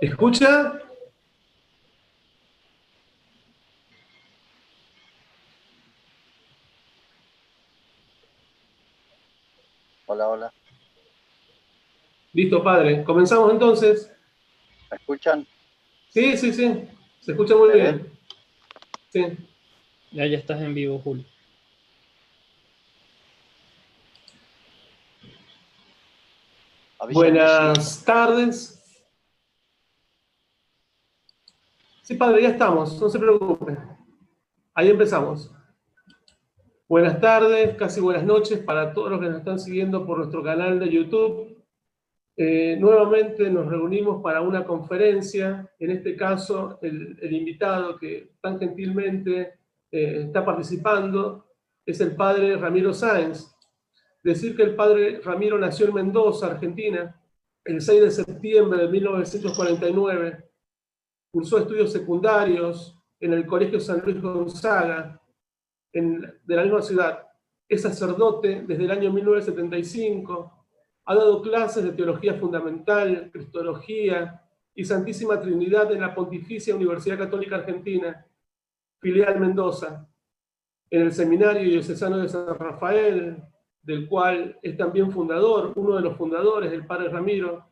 ¿Escucha? Hola, hola. Listo, padre. Comenzamos entonces. ¿Me escuchan? Sí, sí, sí. Se escucha muy bien. Sí. Ya, ya estás en vivo, Julio. Buenas tardes. Sí, padre, ya estamos, no se preocupe. Ahí empezamos. Buenas tardes, casi buenas noches para todos los que nos están siguiendo por nuestro canal de YouTube. Eh, nuevamente nos reunimos para una conferencia, en este caso el, invitado que tan gentilmente eh, está participando es el padre Ramiro Sáenz. Decir que el padre Ramiro nació en Mendoza, Argentina, el 6 de septiembre de 1949 Cursó estudios secundarios en el Colegio San Luis Gonzaga, en, de la misma ciudad. Es sacerdote desde el año 1975. Ha dado clases de teología fundamental, cristología y Santísima Trinidad en la Pontificia Universidad Católica Argentina, filial Mendoza, en el Seminario Diocesano de San Rafael, del cual es también fundador, uno de los fundadores, el Padre Ramiro,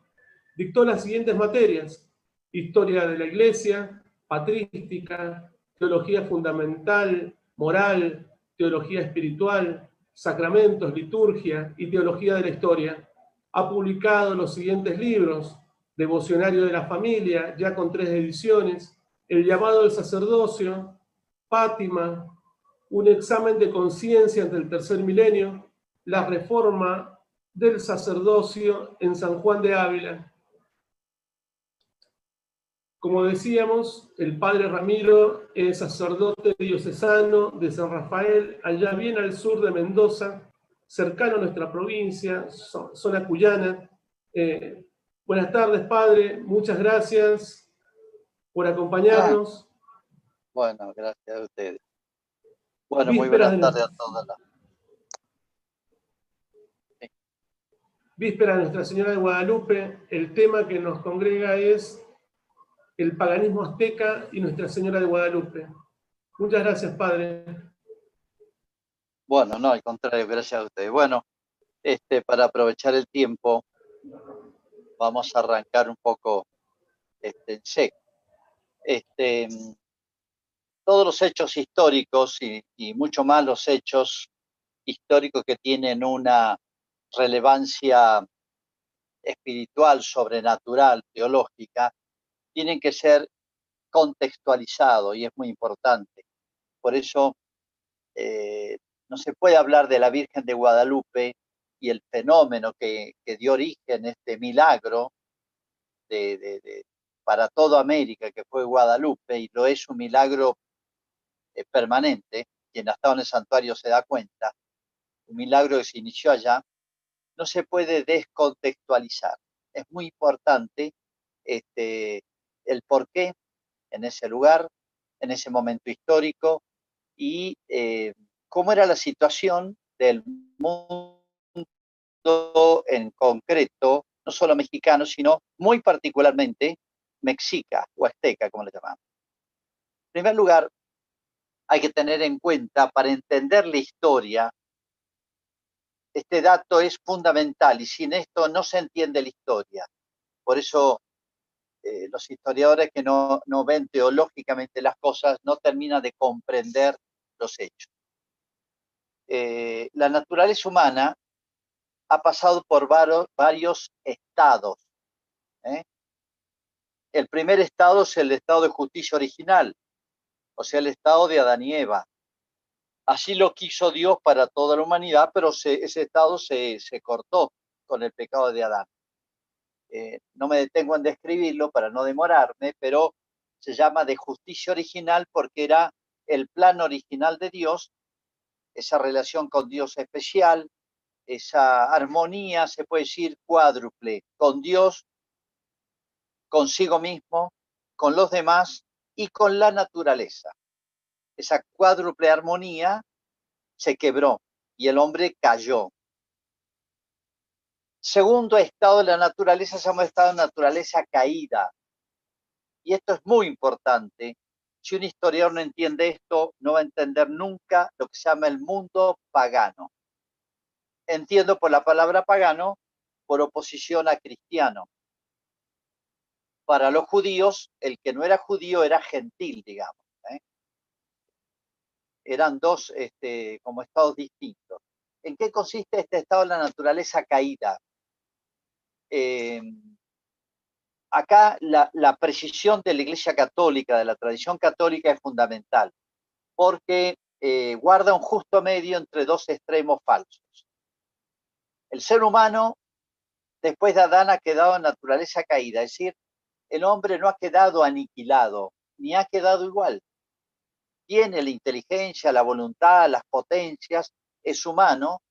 dictó las siguientes materias historia de la iglesia, patrística, teología fundamental, moral, teología espiritual, sacramentos, liturgia y teología de la historia. Ha publicado los siguientes libros, Devocionario de la Familia, ya con tres ediciones, El llamado del sacerdocio, Fátima, un examen de conciencia ante el tercer milenio, la reforma del sacerdocio en San Juan de Ávila, como decíamos, el padre Ramiro es sacerdote diocesano de San Rafael, allá bien al sur de Mendoza, cercano a nuestra provincia, zona cuyana. Eh, buenas tardes, padre. Muchas gracias por acompañarnos. Bueno, gracias a ustedes. Bueno, muy buenas tardes a todos. Víspera de Nuestra Señora de Guadalupe, el tema que nos congrega es el paganismo azteca y Nuestra Señora de Guadalupe. Muchas gracias, Padre. Bueno, no, al contrario, gracias a ustedes. Bueno, este, para aprovechar el tiempo, vamos a arrancar un poco este, en seco. Este, todos los hechos históricos y, y mucho más los hechos históricos que tienen una relevancia espiritual, sobrenatural, teológica, tienen que ser contextualizados y es muy importante. Por eso eh, no se puede hablar de la Virgen de Guadalupe y el fenómeno que, dio origen, este milagro para toda América, que fue Guadalupe, y lo es un milagro eh, permanente, quien ha estado en el santuario se da cuenta, un milagro que se inició allá, no se puede descontextualizar. Es muy importante este, el por qué en ese lugar, en ese momento histórico y eh, cómo era la situación del mundo en concreto, no solo mexicano, sino muy particularmente mexica o azteca, como le llamamos. En primer lugar, hay que tener en cuenta para entender la historia, este dato es fundamental y sin esto no se entiende la historia. Por eso eh, los historiadores que no, ven teológicamente las cosas no terminan de comprender los hechos. Eh, la naturaleza humana ha pasado por varios, estados. ¿eh? El primer estado es el estado de justicia original, o sea, el estado de Adán y Eva. Así lo quiso Dios para toda la humanidad, pero ese estado se cortó con el pecado de Adán. Eh, no me detengo en describirlo para no demorarme, pero se llama de justicia original porque era el plan original de Dios, esa relación con Dios especial, esa armonía, se puede decir cuádruple, con Dios, consigo mismo, con los demás y con la naturaleza. Esa cuádruple armonía se quebró y el hombre cayó segundo estado de la naturaleza se llama estado de naturaleza caída. y esto es muy importante, si un historiador no entiende esto, no va a entender nunca lo que se llama el mundo pagano. Entiendo por la palabra pagano por oposición a cristiano. Para los judíos, el que no era judío era gentil, digamos. ¿eh? Eran dos este, como estados distintos. ¿En qué consiste este estado de la naturaleza caída? Eh, acá la, precisión de la Iglesia Católica, de la tradición católica es fundamental, porque eh, guarda un justo medio entre dos extremos falsos. El ser humano, después de Adán, ha quedado en naturaleza caída, es decir, el hombre no ha quedado aniquilado, ni ha quedado igual. Tiene la inteligencia, la voluntad, las potencias, es humano,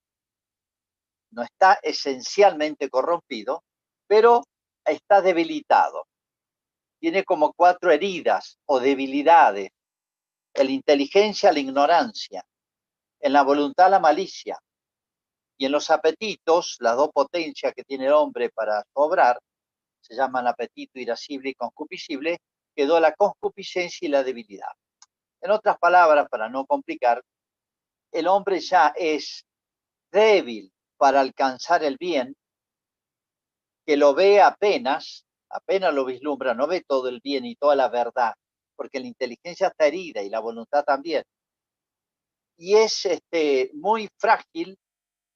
no está esencialmente corrompido, pero está debilitado. Tiene como cuatro heridas o debilidades. En la inteligencia, la ignorancia. En la voluntad, la malicia. Y en los apetitos, las dos potencias que tiene el hombre para obrar, se llaman apetito irascible y concupiscible, quedó la concupiscencia y la debilidad. En otras palabras, para no complicar, el hombre ya es débil para alcanzar el bien que lo ve apenas, apenas lo vislumbra, no ve todo el bien y toda la verdad, porque la inteligencia está herida y la voluntad también. Y es este, muy frágil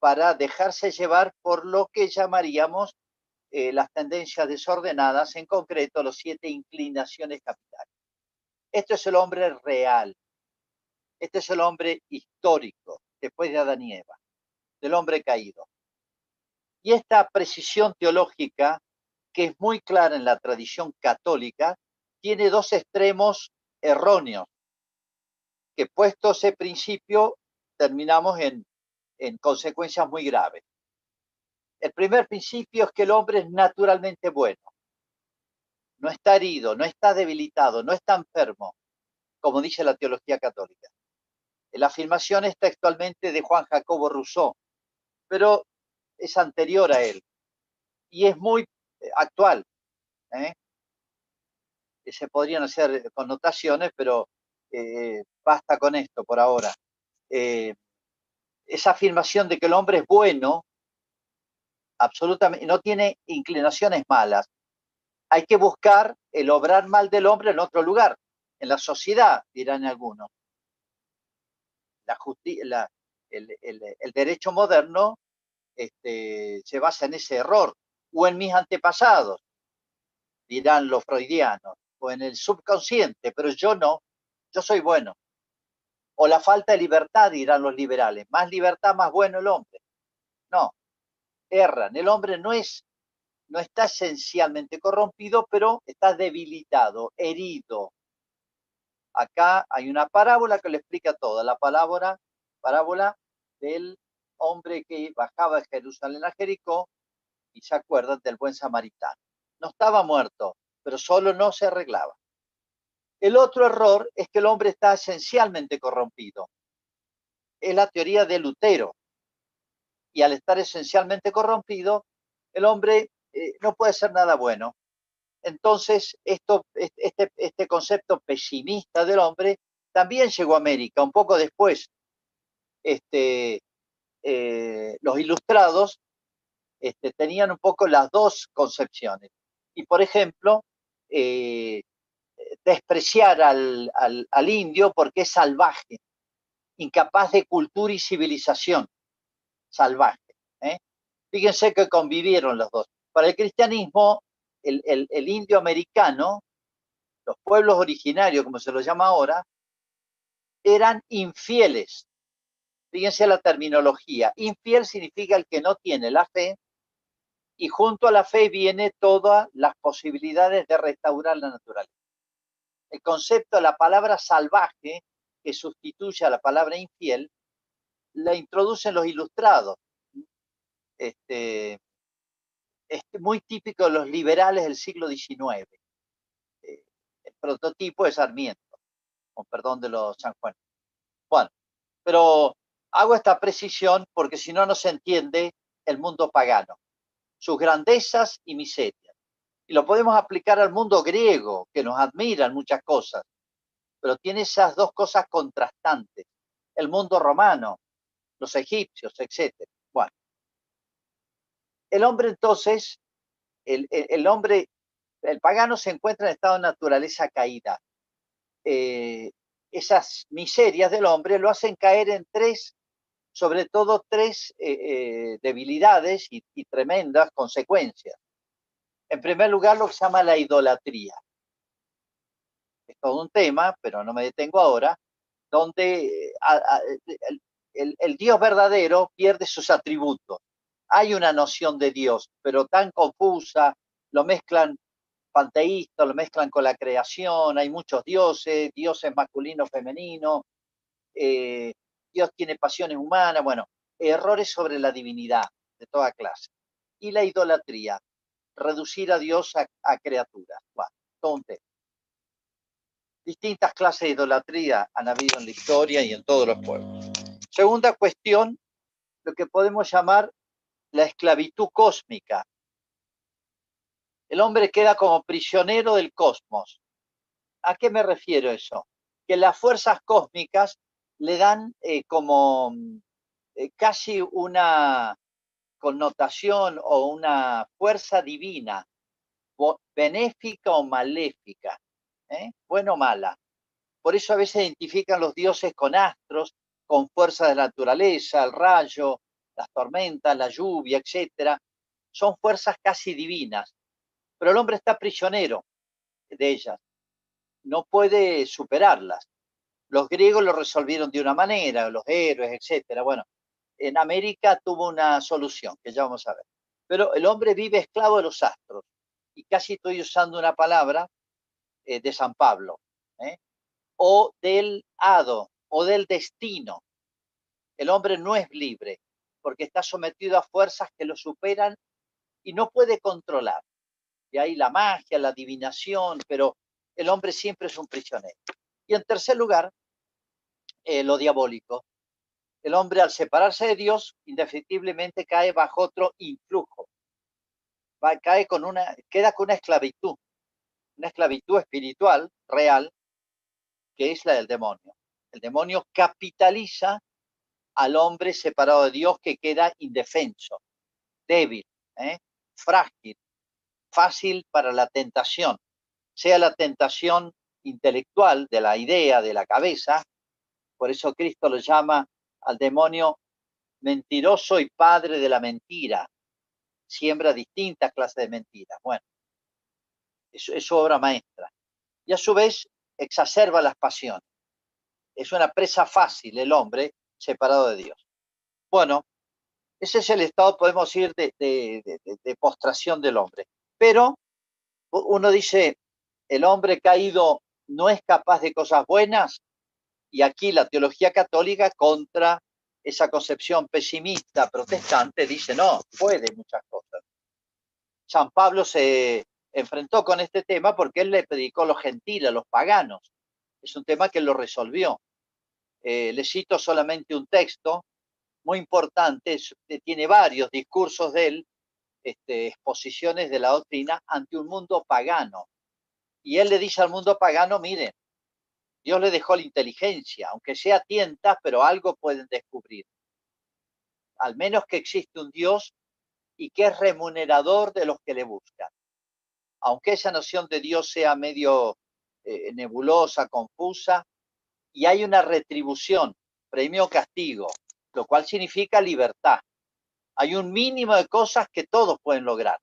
para dejarse llevar por lo que llamaríamos eh, las tendencias desordenadas, en concreto los siete inclinaciones capitales. Esto es el hombre real. Este es el hombre histórico, después de Adán y Eva, del hombre caído. Y esta precisión teológica, que es muy clara en la tradición católica, tiene dos extremos erróneos, que puesto ese principio terminamos en, en consecuencias muy graves. El primer principio es que el hombre es naturalmente bueno. No está herido, no está debilitado, no está enfermo, como dice la teología católica. La afirmación es textualmente de Juan Jacobo Rousseau, pero es anterior a él y es muy eh, actual. ¿eh? Se podrían hacer connotaciones, pero eh, basta con esto por ahora. esa afirmación de que el hombre es bueno, absolutamente, no tiene inclinaciones malas. Hay que buscar el obrar mal del hombre en otro lugar, en la sociedad, dirán algunos. La el derecho moderno este, se basa en ese error, o en mis antepasados, dirán los freudianos, o en el subconsciente, pero yo no, yo soy bueno. O la falta de libertad, dirán los liberales, más libertad, más bueno el hombre. No, erran, el hombre no es, no está esencialmente corrompido, pero está debilitado, herido. Acá hay una parábola que le explica todo, la palabra, parábola del hombre que bajaba de Jerusalén a Jericó y se acuerdan del buen samaritano. No estaba muerto, pero solo no se arreglaba. El otro error es que el hombre está esencialmente corrompido. Es la teoría de Lutero. Y al estar esencialmente corrompido, el hombre eh, no puede ser nada bueno. Entonces, este, este concepto pesimista del hombre también llegó a América un poco después. Este, eh, los ilustrados este, tenían un poco las dos concepciones. Y, por ejemplo, eh, despreciar al, indio porque es salvaje, incapaz de cultura y civilización, salvaje. ¿eh? Fíjense que convivieron los dos. Para el cristianismo, el, el indio americano, los pueblos originarios, como se los llama ahora, eran infieles Fíjense la terminología. Infiel significa el que no tiene la fe y junto a la fe viene todas las posibilidades de restaurar la naturaleza. El concepto de la palabra salvaje, que sustituye a la palabra infiel, la introducen los ilustrados. Este, es muy típico de los liberales del siglo XIX. Eh, el prototipo es Sarmiento, con perdón de los San Juan. Bueno, pero Hago esta precisión porque si no, no se entiende el mundo pagano, sus grandezas y miserias. Y lo podemos aplicar al mundo griego, que nos admira en muchas cosas, pero tiene esas dos cosas contrastantes. El mundo romano, los egipcios, etc. Bueno, el hombre entonces, el, el, hombre, el pagano se encuentra en estado de naturaleza caída. Eh, esas miserias del hombre lo hacen caer en tres, sobre todo tres eh, eh, debilidades y, tremendas consecuencias. En primer lugar, lo que se llama la idolatría. Es todo un tema, pero no me detengo ahora, donde el, el, Dios verdadero pierde sus atributos. Hay una noción de Dios, pero tan confusa, lo mezclan panteístas, lo mezclan con la creación, hay muchos dioses, dioses masculino, femenino, eh, Dios tiene pasiones humanas, bueno, errores sobre la divinidad de toda clase. Y la idolatría, reducir a Dios a, criaturas. Bueno, Distintas clases de idolatría han habido en la historia y en todos los pueblos. Segunda cuestión, lo que podemos llamar la esclavitud cósmica. El hombre queda como prisionero del cosmos. ¿A qué me refiero eso? Que las fuerzas cósmicas le dan eh, como eh, casi una connotación o una fuerza divina, benéfica o maléfica, ¿eh? buena o mala. Por eso a veces identifican los dioses con astros, con fuerzas de la naturaleza, el rayo, las tormentas, la lluvia, etc. Son fuerzas casi divinas, pero el hombre está prisionero de ellas, no puede superarlas. Los griegos lo resolvieron de una manera, los héroes, etc. Bueno, en América tuvo una solución, que ya vamos a ver. Pero el hombre vive esclavo de los astros. Y casi estoy usando una palabra eh, de San Pablo. ¿eh? O del hado, o del destino. El hombre no es libre, porque está sometido a fuerzas que lo superan y no puede controlar. Y ahí la magia, la adivinación, pero el hombre siempre es un prisionero. Y en tercer lugar, eh, lo diabólico el hombre al separarse de Dios, indefectiblemente cae bajo otro influjo. Va, cae con una, queda con una esclavitud, una esclavitud espiritual real, que es la del demonio. El demonio capitaliza al hombre separado de Dios que queda indefenso, débil, ¿eh? frágil, fácil para la tentación, sea la tentación intelectual de la idea, de la cabeza, por eso Cristo lo llama al demonio mentiroso y padre de la mentira. Siembra distintas clases de mentiras. Bueno, es, su obra maestra. Y a su vez exacerba las pasiones. Es una presa fácil el hombre separado de Dios. Bueno, ese es el estado, podemos decir, de, de, postración del hombre. Pero uno dice, el hombre caído no es capaz de cosas buenas, y aquí la teología católica contra esa concepción pesimista protestante dice, no, puede muchas cosas. San Pablo se enfrentó con este tema porque él le predicó a los gentiles, a los paganos. Es un tema que lo resolvió. Eh, le cito solamente un texto muy importante, eh, tiene varios discursos de él, este, exposiciones de la doctrina ante un mundo pagano. Y él le dice al mundo pagano, miren, Dios le dejó la inteligencia, aunque sea tienta, pero algo pueden descubrir. Al menos que existe un Dios y que es remunerador de los que le buscan. Aunque esa noción de Dios sea medio eh, nebulosa, confusa, y hay una retribución, premio castigo, lo cual significa libertad. Hay un mínimo de cosas que todos pueden lograr.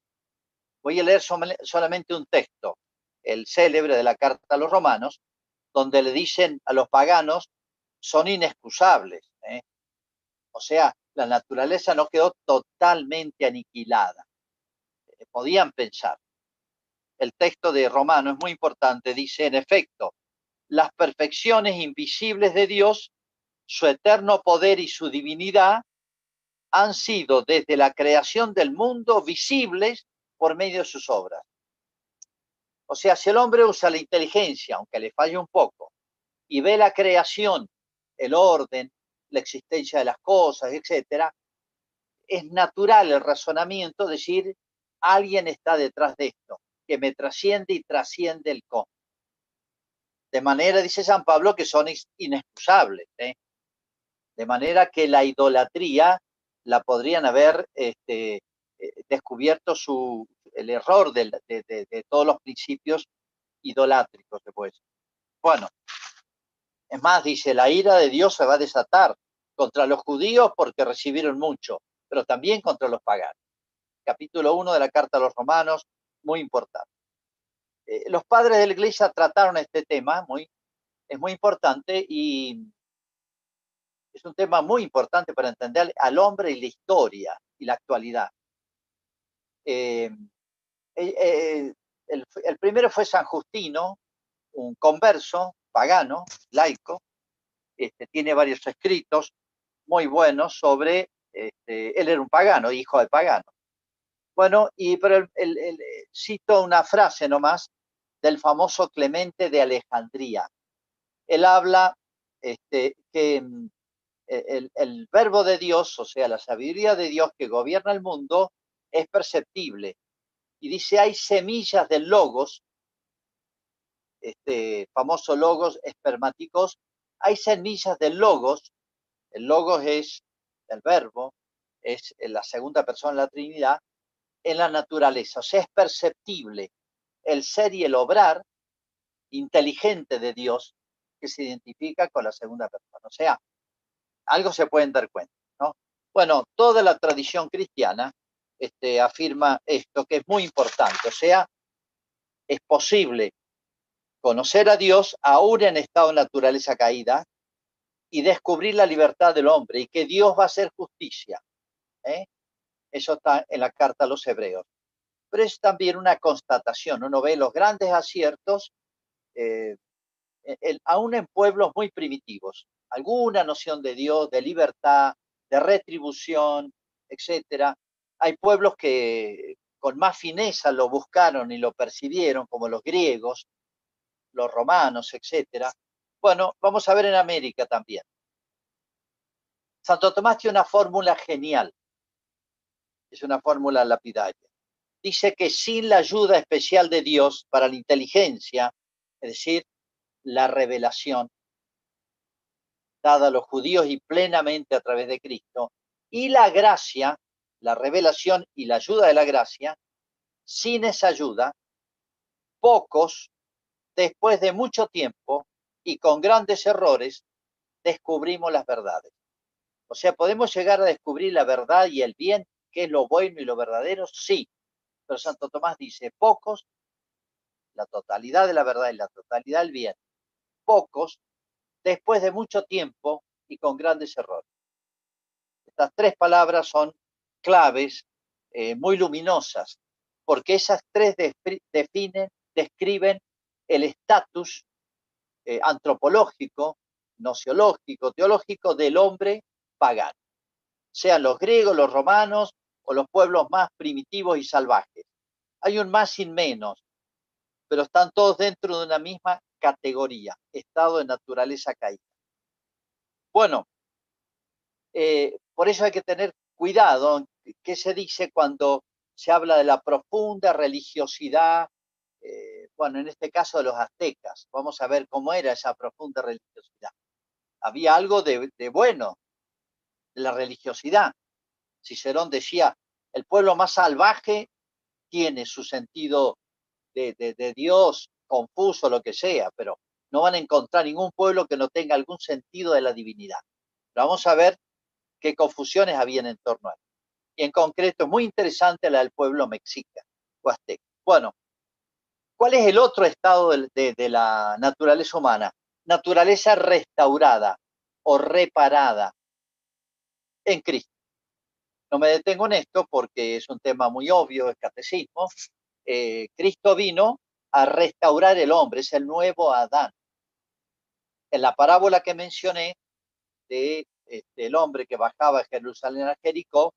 Voy a leer solamente un texto, el célebre de la carta a los romanos, donde le dicen a los paganos, son inexcusables. ¿eh? O sea, la naturaleza no quedó totalmente aniquilada. Eh, podían pensar. El texto de Romano es muy importante, dice, en efecto, las perfecciones invisibles de Dios, su eterno poder y su divinidad han sido desde la creación del mundo visibles por medio de sus obras. O sea, si el hombre usa la inteligencia, aunque le falle un poco, y ve la creación, el orden, la existencia de las cosas, etcétera, es natural el razonamiento decir alguien está detrás de esto. que me trasciende y trasciende el cosmos. De manera, dice San Pablo, que son inexcusables. ¿eh? De manera que la idolatría la podrían haber este, eh, descubierto su, el error de, todos los principios idolátricos, después. Bueno, es más, dice, la ira de Dios se va a desatar contra los judíos porque recibieron mucho, pero también contra los paganos. Capítulo 1 de la Carta a los Romanos, muy importante. Eh, los padres de la iglesia trataron este tema, muy, es muy importante y es un tema muy importante para entender al hombre y la historia y la actualidad. Eh, eh, el, el, primero fue San Justino, un converso pagano, laico, este, tiene varios escritos muy buenos sobre, este, él era un pagano, hijo de pagano. Bueno, y pero el, cito una frase nomás del famoso Clemente de Alejandría. Él habla este, que mm, el, el, verbo de Dios, o sea, la sabiduría de Dios que gobierna el mundo, es perceptible. Y dice, hay semillas del logos este famoso logos espermáticos, hay semillas del logos. El logos es el verbo, es la segunda persona de la Trinidad, en la naturaleza. O sea, es perceptible el ser y el obrar inteligente de Dios que se identifica con la segunda persona. O sea, algo se pueden dar cuenta, ¿no? Bueno, toda la tradición cristiana este, afirma esto, que es muy importante. O sea, es posible conocer a Dios aún en estado de naturaleza caída y descubrir la libertad del hombre y que Dios va a hacer justicia. ¿eh? Eso está en la carta a los hebreos. Pero es también una constatación. Uno ve los grandes aciertos, eh, aún en pueblos muy primitivos. Alguna noción de Dios, de libertad, de retribución, etcétera. Hay pueblos que con más fineza lo buscaron y lo percibieron, como los griegos, los romanos, etcétera. Bueno, vamos a ver en América también. Santo Tomás tiene una fórmula genial. Es una fórmula lapidaria. Dice que sin la ayuda especial de Dios para la inteligencia, es decir, la revelación dada a los judíos y plenamente a través de Cristo, y la gracia, la revelación y la ayuda de la gracia, sin esa ayuda, pocos después de mucho tiempo y con grandes errores, descubrimos las verdades. O sea, podemos llegar a descubrir la verdad y el bien, que es lo bueno y lo verdadero, sí. Pero Santo Tomás dice, pocos, la totalidad de la verdad y la totalidad del bien, pocos, después de mucho tiempo y con grandes errores. Estas tres palabras son claves, eh, muy luminosas, porque esas tres definen, describen el estatus eh, antropológico, nociológico, teológico del hombre pagano, sean los griegos, los romanos o los pueblos más primitivos y salvajes. Hay un más sin menos, pero están todos dentro de una misma categoría, estado de naturaleza caída. Bueno, eh, por eso hay que tener cuidado qué se dice cuando se habla de la profunda religiosidad eh, bueno, en este caso de los aztecas. Vamos a ver cómo era esa profunda religiosidad. Había algo de, bueno de la religiosidad. Cicerón decía, el pueblo más salvaje tiene su sentido de, de, Dios confuso, lo que sea, pero no van a encontrar ningún pueblo que no tenga algún sentido de la divinidad. vamos a ver qué confusiones habían en torno a él. Y en concreto, muy interesante la del pueblo mexica o. Bueno, ¿Cuál es el otro estado de, la naturaleza humana? Naturaleza restaurada o reparada en Cristo. No me detengo en esto porque es un tema muy obvio, es catecismo. Eh, Cristo vino a restaurar el hombre, es el nuevo Adán. En la parábola que mencioné de, este, el hombre que bajaba a Jerusalén a Jericó,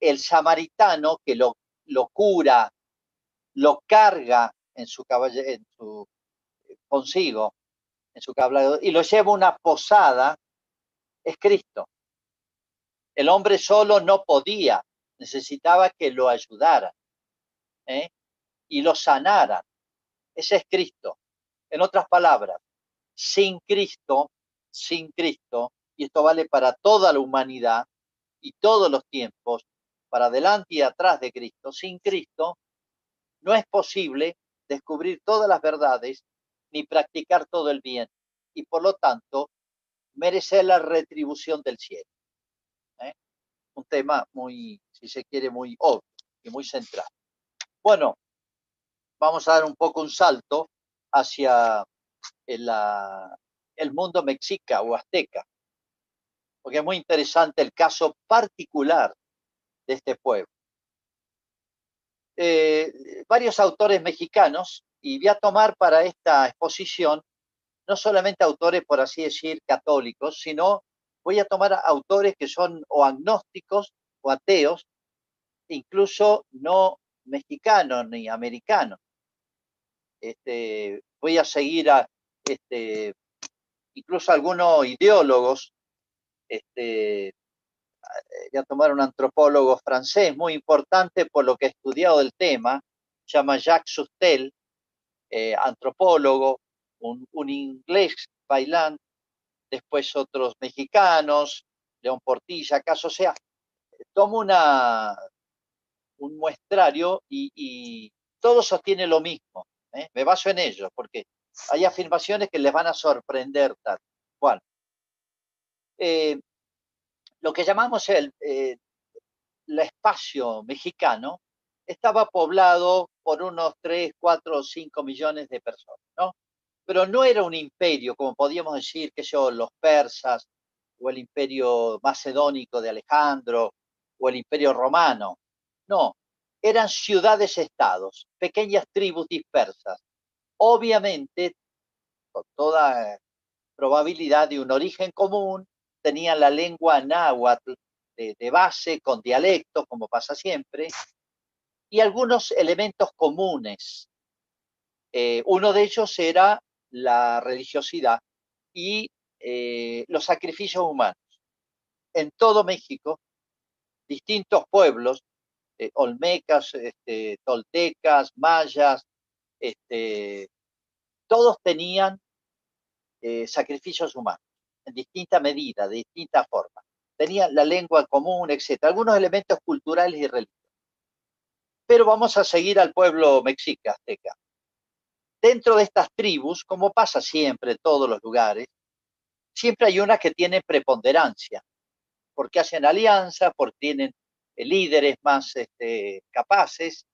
el samaritano que lo, lo cura, lo carga en su caballo, en su eh, consigo, en su caballo, y lo lleva a una posada, es Cristo. El hombre solo no podía, necesitaba que lo ayudara. ¿eh? y lo sanaran. Ese es Cristo. En otras palabras, sin Cristo, sin Cristo, y esto vale para toda la humanidad y todos los tiempos, para adelante y atrás de Cristo, sin Cristo, no es posible descubrir todas las verdades ni practicar todo el bien y por lo tanto merecer la retribución del cielo. ¿eh? Un tema muy, si se quiere, muy obvio y muy central. Bueno, vamos a dar un poco un salto hacia el, el mundo mexica o azteca, porque es muy interesante el caso particular de este pueblo. Eh, varios autores mexicanos, y voy a tomar para esta exposición no solamente autores, por así decir, católicos, sino voy a tomar autores que son o agnósticos o ateos, incluso no mexicanos ni americanos. Este, voy a seguir este, incluso algunos ideólogos, este, voy a tomar un antropólogo francés muy importante por lo que he estudiado el tema, se llama Jacques Sustel, eh, antropólogo, un, un inglés bailando, después otros mexicanos, León Portilla, acaso sea, tomo una, un muestrario y, y todo sostiene lo mismo. ¿eh? Me baso en ellos, porque hay afirmaciones que les van a sorprender tal cual. Eh, lo que llamamos el, eh, el espacio mexicano estaba poblado por unos 3, 4 o 5 millones de personas, ¿no? Pero no era un imperio, como podíamos decir, que yo, los persas, o el imperio macedónico de Alejandro, o el imperio romano. No, eran ciudades-estados, pequeñas tribus dispersas. Obviamente, con toda probabilidad de un origen común, tenían la lengua náhuatl de, base, con dialectos, como pasa siempre, y algunos elementos comunes. Eh, uno de ellos era la religiosidad y eh, los sacrificios humanos. En todo México, distintos pueblos, eh, olmecas, este, toltecas, mayas, este, todos tenían sacrificios humanos en distinta medida, de distinta forma. Tenían la lengua común, etc. Algunos elementos culturales y religiosos. Pero vamos a seguir al pueblo mexica, azteca. Dentro de estas tribus, como pasa siempre en todos los lugares, siempre hay unas que tienen preponderancia, porque hacen alianza, porque tienen eh, líderes más este, capaces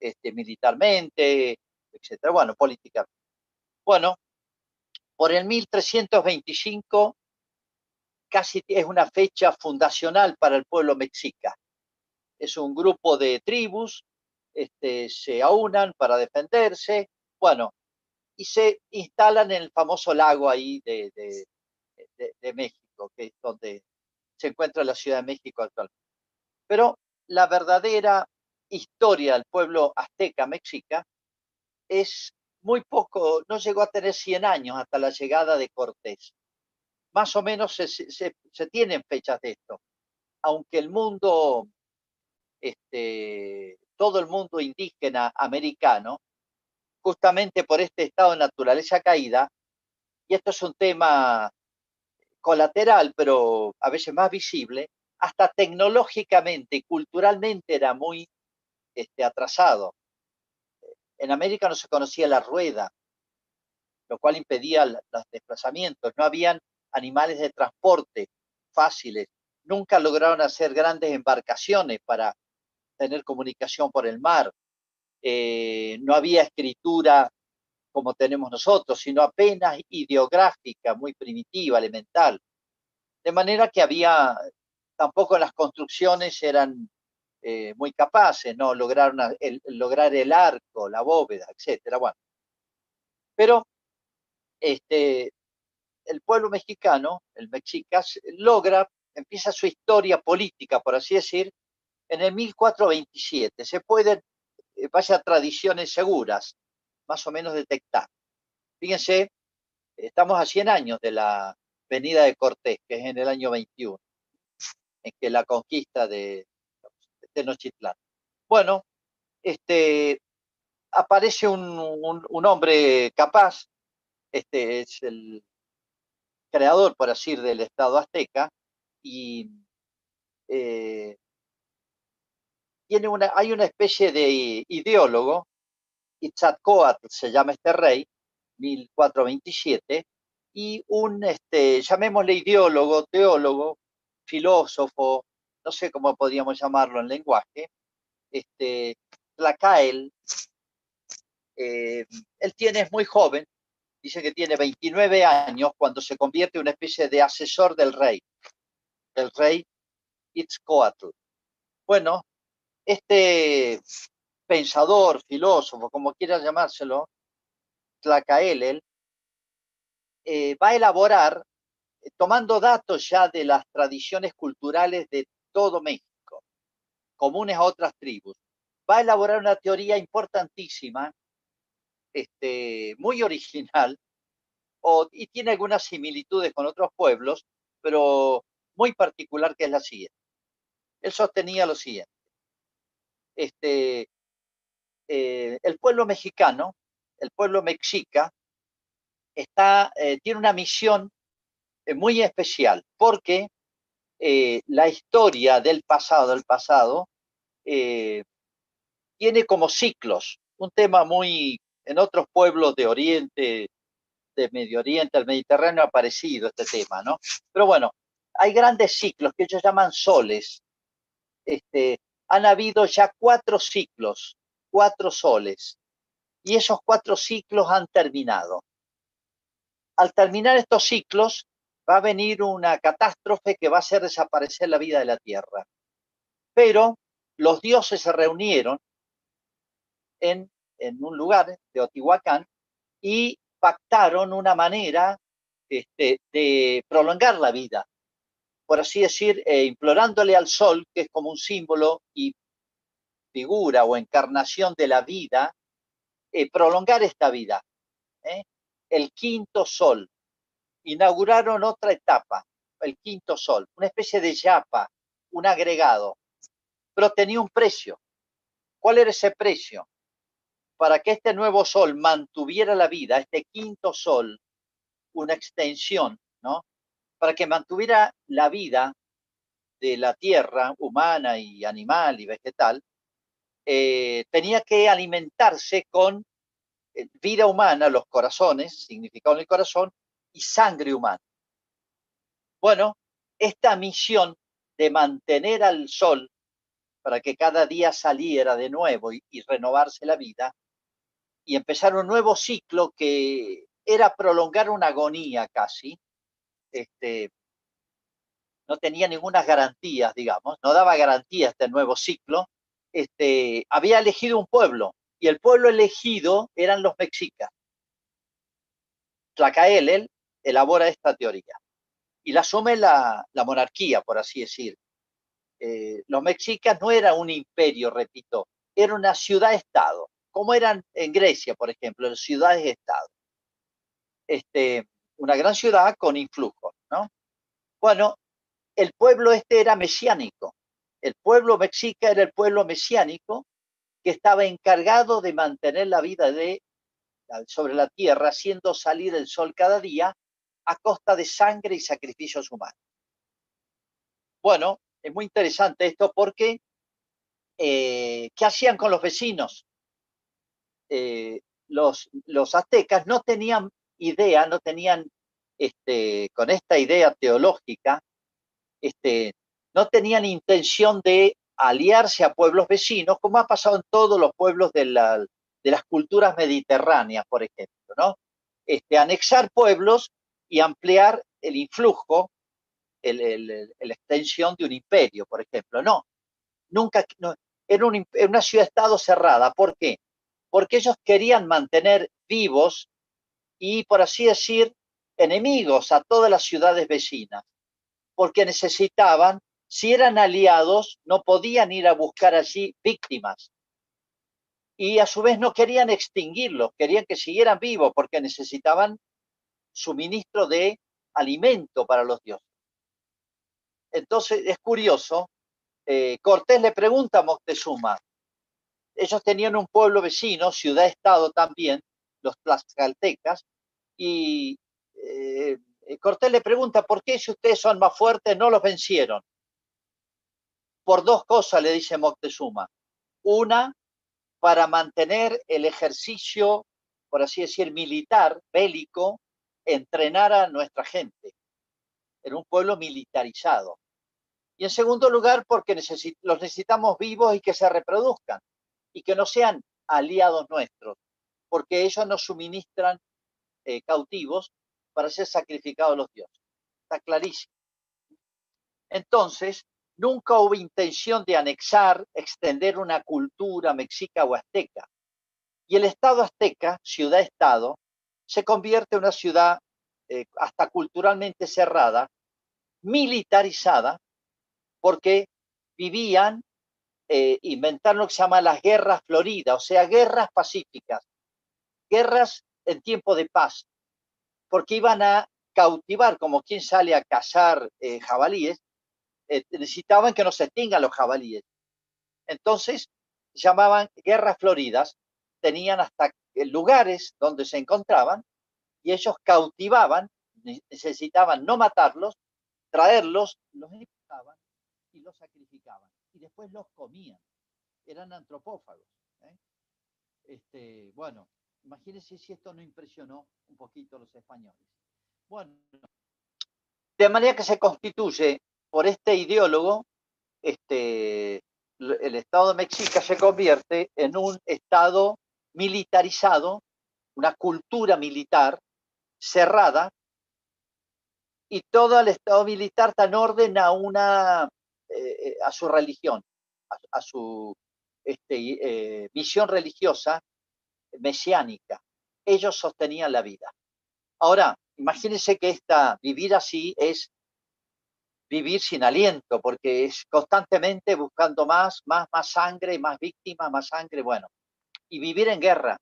este, militarmente, etcétera, bueno, políticamente. Bueno, por el 1325 casi es una fecha fundacional para el pueblo mexica es un grupo de tribus, este, se aunan para defenderse, bueno, y se instalan en el famoso lago ahí de, de, México, que es donde se encuentra la Ciudad de México actualmente. Pero la verdadera historia del pueblo azteca mexica es muy poco, no llegó a tener 100 años hasta la llegada de Cortés. Más o menos se, tienen fechas de esto, aunque el mundo este, todo el mundo indígena americano, justamente por este estado de naturaleza caída, y esto es un tema colateral, pero a veces más visible, hasta tecnológicamente y culturalmente era muy este, atrasado. En América no se conocía la rueda, lo cual impedía los desplazamientos. No habían animales de transporte fáciles. Nunca lograron hacer grandes embarcaciones para tener comunicación por el mar. Eh, no había escritura como tenemos nosotros, sino apenas ideográfica, muy primitiva, elemental. De manera que había, tampoco las construcciones eran eh, muy capaces, ¿no? Lograr, el, lograr el arco, la bóveda, etcétera. Bueno. Pero este, el pueblo mexicano, el mexicas, logra, empieza su historia política, por así decir, en el 1427. Se pueden, eh, vaya tradiciones seguras, más o menos detectar. Fíjense, estamos a 100 años de la venida de Cortés, que es en el año 21, en que la conquista de Tenochtitlán. Bueno, este, aparece un, hombre capaz, este es el creador, por así del Estado azteca, y eh, tiene una, hay una especie de ideólogo, Itzatcoatl se llama este rey, 1427, y un, este, llamémosle ideólogo, teólogo, filósofo, no sé cómo podríamos llamarlo en lenguaje, este, Tlacael, eh, él tiene, es muy joven, dice que tiene 29 años cuando se convierte en una especie de asesor del rey, del rey Itzcoatl. Bueno, este pensador, filósofo, como quieras llamárselo, Tlacaelel, eh, va a elaborar, eh, tomando datos ya de las tradiciones culturales de todo México, comunes a otras tribus, va a elaborar una teoría importantísima, este, muy original, y tiene algunas similitudes con otros pueblos, pero muy particular que es la siguiente. Él sostenía lo siguiente. Este, eh, el pueblo mexicano, el pueblo mexica, está, eh, tiene una misión eh, muy especial porque la historia del pasado, el pasado, tiene como ciclos, un tema muy, en otros pueblos de Oriente, de Medio Oriente, el Mediterráneo ha aparecido este tema, ¿no? Pero bueno, hay grandes ciclos que ellos llaman soles. Este, han habido ya cuatro ciclos, cuatro soles, y esos cuatro ciclos han terminado. Al terminar estos ciclos, va a venir una catástrofe que va a hacer desaparecer la vida de la Tierra. Pero los dioses se reunieron en, en un lugar, Teotihuacán, y pactaron una manera este, de prolongar la vida, por así decir, eh, implorándole al sol, que es como un símbolo y figura o encarnación de la vida, eh, prolongar esta vida. ¿eh? El quinto sol. Inauguraron otra etapa, el quinto sol, una especie de yapa, un agregado, pero tenía un precio. ¿Cuál era ese precio? Para que este nuevo sol mantuviera la vida, este quinto sol, una extensión, ¿no? para que mantuviera la vida de la tierra humana y animal y vegetal, eh, tenía que alimentarse con eh, vida humana, los corazones, significado en el corazón, y sangre humana. Bueno, esta misión de mantener al sol para que cada día saliera de nuevo y, renovarse la vida y empezar un nuevo ciclo que era prolongar una agonía casi, este, no tenía ninguna garantías, digamos, no daba garantía este nuevo ciclo, este, había elegido un pueblo y el pueblo elegido eran los mexicas. Tlacaelel elabora esta teoría y la asume la, monarquía, por así decir. Eh, los mexicas no eran un imperio, repito, era una ciudad-estado, como eran en Grecia, por ejemplo, las ciudades-estado. Este, una gran ciudad con influjo, ¿no? Bueno, el pueblo este era mesiánico. El pueblo mexica era el pueblo mesiánico que estaba encargado de mantener la vida de, sobre la tierra, haciendo salir el sol cada día a costa de sangre y sacrificios humanos. Bueno, es muy interesante esto porque eh, ¿qué hacían con los vecinos? Eh, los, los aztecas no tenían idea, no tenían, este, con esta idea teológica, este, no tenían intención de aliarse a pueblos vecinos, como ha pasado en todos los pueblos de, las culturas mediterráneas, por ejemplo, ¿no? Este, anexar pueblos y ampliar el influjo, la extensión de un imperio, por ejemplo. No, nunca, no, era una ciudad-estado cerrada. ¿Por qué? Porque ellos querían mantener vivos y, por así decir, enemigos a todas las ciudades vecinas, porque necesitaban, si eran aliados, no podían ir a buscar allí víctimas. Y a su vez no querían extinguirlos, querían que siguieran vivos porque necesitaban suministro de alimento para los dioses. Entonces es curioso, eh, Cortés le pregunta a Moctezuma, ellos tenían un pueblo vecino, ciudad-estado también, los tlaxcaltecas, y eh, Cortés le pregunta, ¿por qué si ustedes son más fuertes no los vencieron? Por dos cosas, le dice Moctezuma. Una, para mantener el ejercicio, por así decir, militar, bélico, entrenar a nuestra gente. en un pueblo militarizado. Y en segundo lugar, porque los necesitamos vivos y que se reproduzcan y que no sean aliados nuestros, porque ellos nos suministran eh, cautivos para ser sacrificados los dioses. Está clarísimo. Entonces, nunca hubo intención de anexar, extender una cultura mexica o azteca. Y el Estado azteca, ciudad-estado, se convierte en una ciudad eh, hasta culturalmente cerrada, militarizada, porque vivían, eh, inventaron lo que se llama las guerras floridas, o sea, guerras pacíficas, guerras en tiempo de paz, porque iban a cautivar, como quien sale a cazar eh, jabalíes, necesitaban que no se extingan los jabalíes. Entonces, llamaban guerras floridas, tenían hasta lugares donde se encontraban y ellos cautivaban, necesitaban no matarlos, traerlos, los ejecutaban y los sacrificaban. Y después los comían. Eran antropófagos. ¿eh? Este, bueno, imagínense si esto no impresionó un poquito a los españoles. Bueno, de manera que se constituye por este ideólogo, este, el Estado de México se convierte en un Estado militarizado, una cultura militar cerrada, y todo el Estado militar en orden a una eh, eh, a su religión, a, su este, visión eh, religiosa mesiánica. Ellos sostenían la vida. Ahora, imagínense que esta, vivir así es vivir sin aliento, porque es constantemente buscando más, más, más sangre, más víctimas, más sangre, bueno. Y vivir en guerra.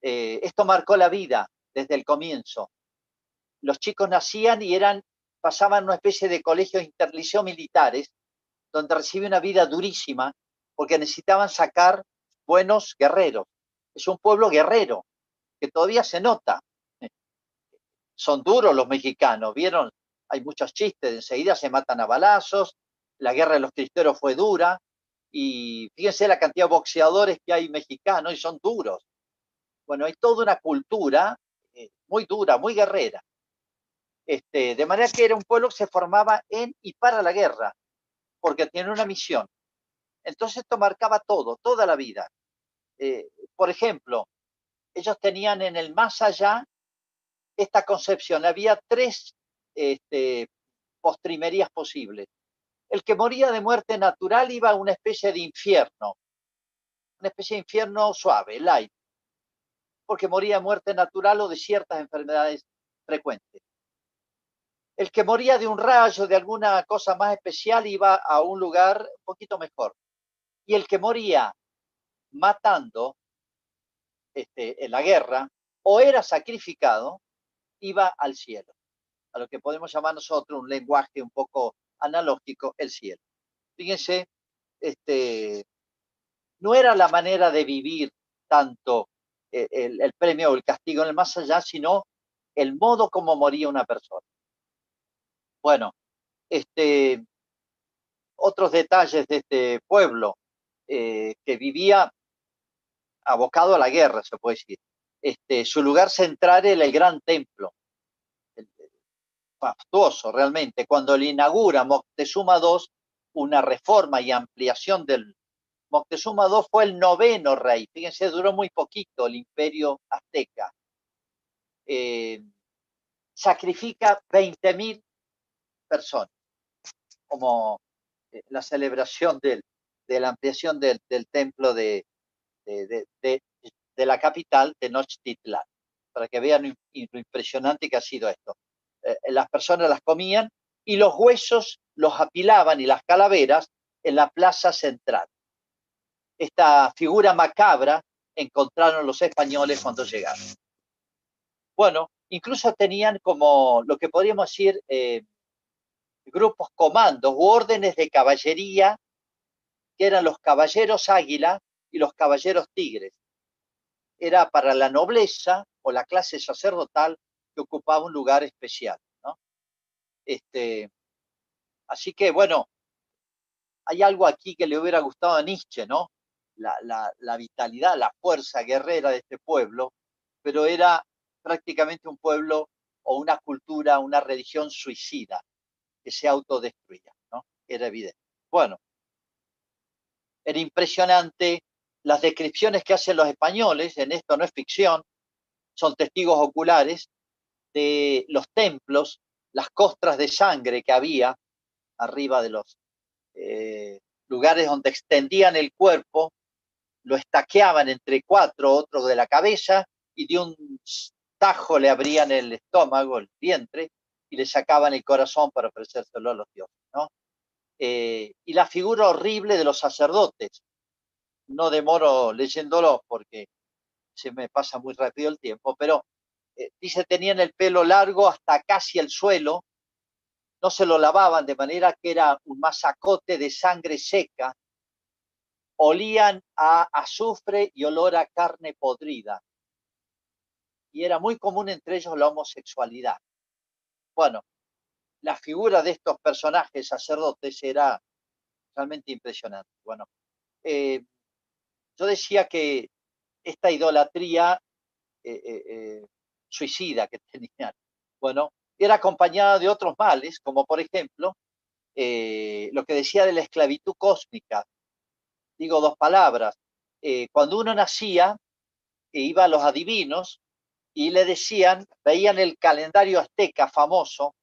esto marcó la vida desde el comienzo. Los chicos nacían y eran pasaban una especie de colegios interliceo militares, donde recibían una vida durísima, porque necesitaban sacar buenos guerreros. Es un pueblo guerrero, que todavía se nota. Son duros los mexicanos, ¿vieron? Hay muchos chistes, enseguida se matan a balazos, la guerra de los cristeros fue dura, y fíjense la cantidad de boxeadores que hay mexicanos y son duros. Bueno, hay toda una cultura eh, muy dura, muy guerrera. Este, de manera que era un pueblo que se formaba en y para la guerra, porque tiene una misión. Entonces esto marcaba todo, toda la vida. Eh, por ejemplo, ellos tenían en el más allá esta concepción. Había tres este, postrimerías posibles. El que moría de muerte natural iba a una especie de infierno, una especie de infierno suave, light, porque moría de muerte natural o de ciertas enfermedades frecuentes. El que moría de un rayo, de alguna cosa más especial, iba a un lugar un poquito mejor. Y el que moría matando este, en la guerra o era sacrificado, iba al cielo, a lo que podemos llamar nosotros un lenguaje un poco analógico, el cielo. Fíjense, este, no era la manera de vivir tanto eh, el, premio o el castigo en el más allá, sino el modo como moría una persona. Bueno, este, otros detalles de este pueblo eh, que vivía abocado a la guerra, se puede decir. Este, su lugar central era el gran templo, fastuoso realmente. Cuando le inaugura Moctezuma II, una reforma y ampliación del Moctezuma II fue el noveno rey. Fíjense, duró muy poquito el imperio azteca. Eh, sacrifica 20.000 personas, como eh, la celebración de la ampliación del, templo de, de, la capital, de Nochtitlan, para que vean lo, impresionante que ha sido esto. Eh, las personas las comían y los huesos los apilaban y las calaveras en la plaza central. Esta figura macabra encontraron los españoles cuando llegaron. Bueno, incluso tenían como lo que podríamos decir eh, grupos comandos u órdenes de caballería, que eran los caballeros águila, y los caballeros tigres. Era para la nobleza o la clase sacerdotal que ocupaba un lugar especial. ¿no? Este, así que, bueno, hay algo aquí que le hubiera gustado a Nietzsche, ¿no? La, la, la vitalidad, la fuerza guerrera de este pueblo, pero era prácticamente un pueblo o una cultura, una religión suicida que se autodestruía, ¿no? Era evidente. Bueno, era impresionante las descripciones que hacen los españoles, en esto no es ficción, son testigos oculares de los templos, las costras de sangre que había arriba de los eh, lugares donde extendían el cuerpo, lo estaqueaban entre cuatro, otros de la cabeza, y de un tajo le abrían el estómago, el vientre, y le sacaban el corazón para ofrecérselo a los dioses. ¿no? Eh, y la figura horrible de los sacerdotes. No demoro leyéndolo porque se me pasa muy rápido el tiempo, pero eh, dice tenían el pelo largo hasta casi el suelo, no se lo lavaban de manera que era un masacote de sangre seca, olían a azufre y olor a carne podrida y era muy común entre ellos la homosexualidad. Bueno, la figura de estos personajes sacerdotes era realmente impresionante. Bueno, eh, yo decía que esta idolatría eh, suicida que tenían, bueno, era acompañada de otros males, como por ejemplo lo que decía de la esclavitud cósmica. Digo dos palabras. cuando uno nacía, e iba a los adivinos, y le decían, veían el calendario azteca famoso,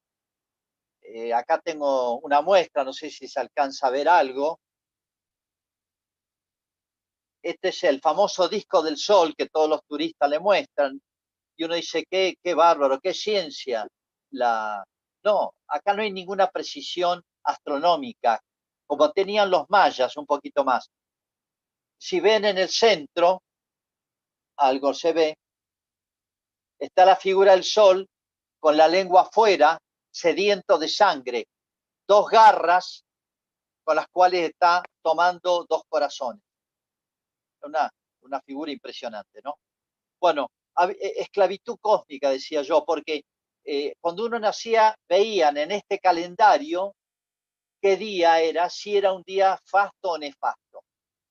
eh, acá tengo una muestra, no sé si se alcanza a ver algo. Este es el famoso disco del sol que todos los turistas le muestran. Y uno dice, qué, qué bárbaro, qué ciencia. La... No, acá no hay ninguna precisión astronómica, como tenían los mayas un poquito más. Si ven en el centro, algo se ve, está la figura del sol con la lengua afuera, sediento de sangre, dos garras con las cuales está tomando dos corazones. Una, una figura impresionante, ¿no? Bueno, esclavitud cósmica, decía yo, porque eh, cuando uno nacía veían en este calendario qué día era, si era un día fasto o nefasto.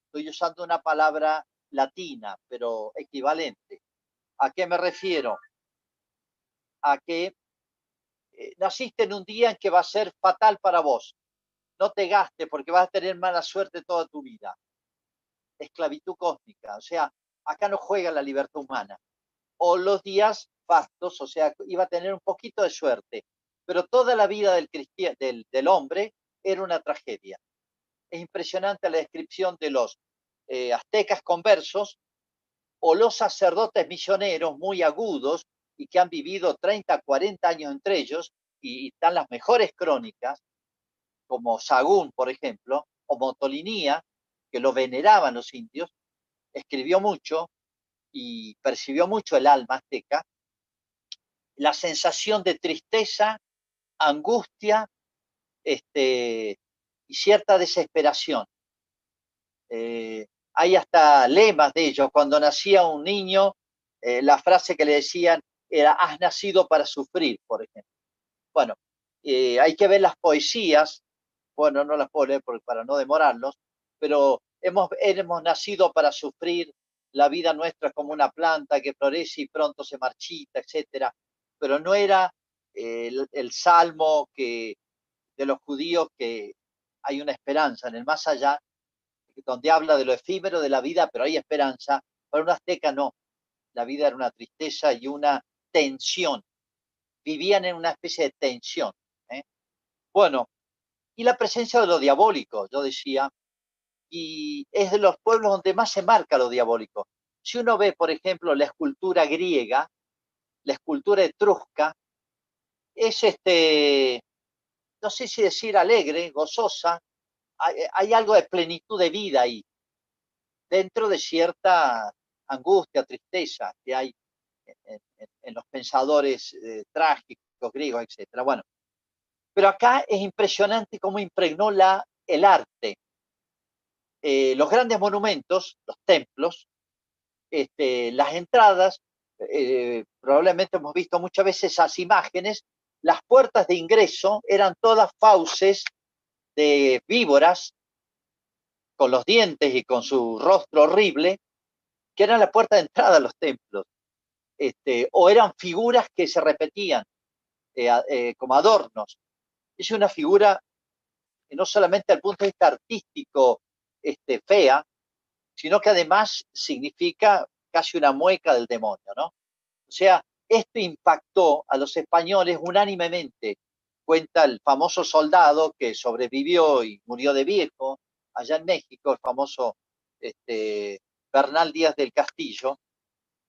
Estoy usando una palabra latina, pero equivalente. ¿A qué me refiero? A que eh, naciste en un día en que va a ser fatal para vos. No te gastes porque vas a tener mala suerte toda tu vida. Esclavitud cósmica. O sea, acá no juega la libertad humana. O los días fastos, o sea, iba a tener un poquito de suerte. Pero toda la vida del, hombre era una tragedia. Es impresionante la descripción de los eh, aztecas conversos o los sacerdotes misioneros muy agudos y que han vivido 30, 40 años entre ellos, y, están las mejores crónicas, como Sagún, por ejemplo, o Motolinía, que lo veneraban los indios, escribió mucho y percibió mucho el alma azteca, la sensación de tristeza, angustia este, y cierta desesperación. Eh, hay hasta lemas de ellos. Cuando nacía un niño, eh, la frase que le decían era, has nacido para sufrir, por ejemplo. Bueno, eh, hay que ver las poesías, bueno, no las puedo leer para no demorarlos, pero hemos, hemos nacido para sufrir, la vida nuestra como una planta que florece y pronto se marchita, etcétera. Pero no era el, el, salmo que, de los judíos que hay una esperanza en el más allá donde habla de lo efímero de la vida, pero hay esperanza. Para un azteca no. La vida era una tristeza y una tensión. Vivían en una especie de tensión. ¿eh? Bueno, y la presencia de lo diabólico, yo decía, y es de los pueblos donde más se marca lo diabólico. Si uno ve, por ejemplo, la escultura griega, la escultura etrusca, es este, no sé si decir alegre, gozosa, hay, algo de plenitud de vida ahí, dentro de cierta angustia, tristeza que hay en, los pensadores eh, trágicos griegos, etc. Bueno, pero acá es impresionante cómo impregnó la, el arte. Eh, los grandes monumentos, los templos, este, las entradas, eh, probablemente hemos visto muchas veces esas imágenes, las puertas de ingreso eran todas fauces de víboras con los dientes y con su rostro horrible, que eran la puerta de entrada a los templos, este, o eran figuras que se repetían eh, como adornos. Es una figura que no solamente el punto de vista artístico este, fea, sino que además significa casi una mueca del demonio, ¿no? O sea, esto impactó a los españoles unánimemente. Cuenta el famoso soldado que sobrevivió y murió de viejo allá en México, el famoso este, Bernal Díaz del Castillo,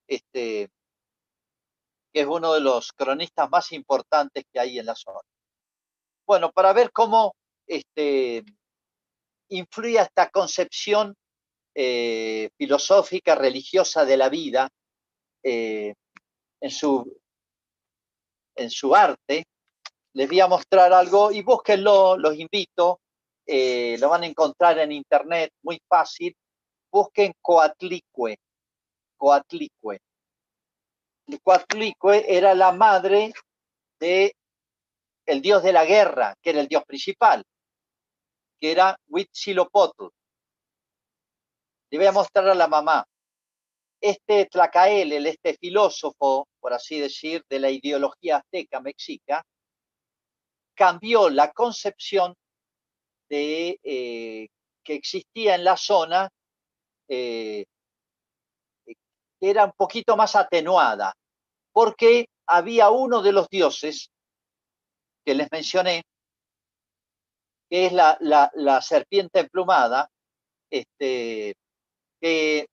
este, que es uno de los cronistas más importantes que hay en la zona. Bueno, para ver cómo este, influye esta concepción eh, filosófica, religiosa de la vida eh, en, su, en su arte. Les voy a mostrar algo y búsquenlo, los invito, eh, lo van a encontrar en internet muy fácil. Busquen Coatlicue. Coatlicue. Coatlicue era la madre de el dios de la guerra, que era el dios principal, que era Huitzilopochtli le voy a mostrar a la mamá. Este Tlacael, este filósofo, por así decir, de la ideología azteca mexica, cambió la concepción de, eh, que existía en la zona, eh, era un poquito más atenuada, porque había uno de los dioses que les mencioné, que es la, serpiente emplumada, este, que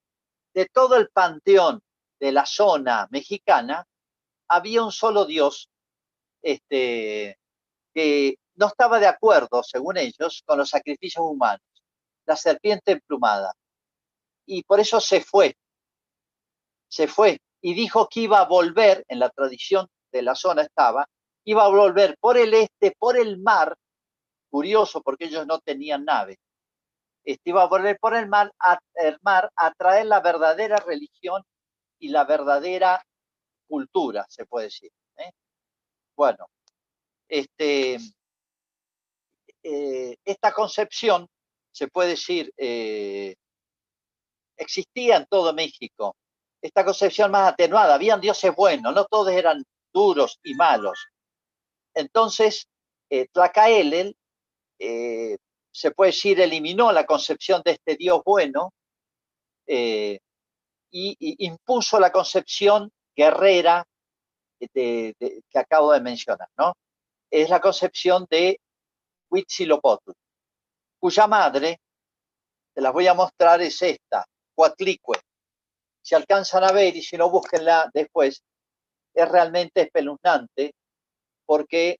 de todo el panteón de la zona mexicana había un solo dios este, que no estaba de acuerdo, según ellos, con los sacrificios humanos, la serpiente emplumada. Y por eso se fue, se fue y dijo que iba a volver, en la tradición de la zona estaba, iba a volver por el este, por el mar, curioso porque ellos no tenían nave, este, iba a volver por el mar, a, mar a traer la verdadera religión y la verdadera cultura, se puede decir. ¿eh? Bueno, este, eh, esta concepción, se puede decir, eh, existía en todo México. Esta concepción más atenuada, habían dioses buenos, no todos eran duros y malos. Entonces, Tlacaelel se puede decir, eliminó la concepción de este Dios bueno eh, y, impuso la concepción guerrera que acabo de mencionar, ¿no? Es la concepción de Huitzilopochtli, cuya madre, te las voy a mostrar, es esta, Coatlicue. Si alcanzan a ver y si no, búsquenla después, es realmente espeluznante porque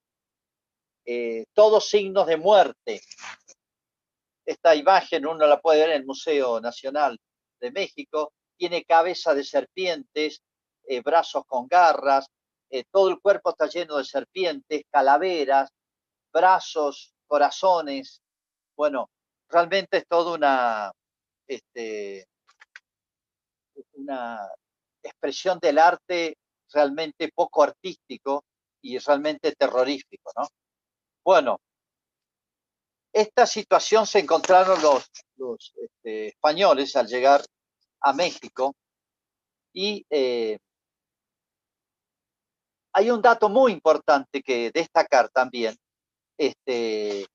eh, todos signos de muerte esta imagen uno la puede ver en el Museo Nacional de México. Tiene cabeza de serpientes, eh, brazos con garras, eh, todo el cuerpo está lleno de serpientes, calaveras, brazos, corazones. Bueno, realmente es toda una, este, una expresión del arte realmente poco artístico y realmente terrorífico, ¿no? Bueno, esta situación se encontraron los, este, españoles al llegar a México y eh, hay un dato muy importante que destacar también, este,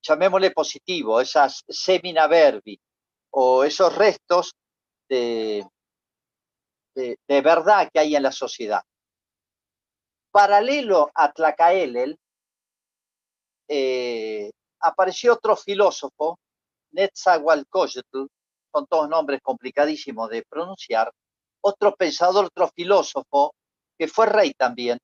llamémosle positivo, esas semina verbi o esos restos de, de, verdad que hay en la sociedad. Paralelo a Tlacaelel, eh, apareció otro filósofo, Netzahualcóyotl, son todos nombres complicadísimos de pronunciar, otro pensador, otro filósofo, que fue rey también,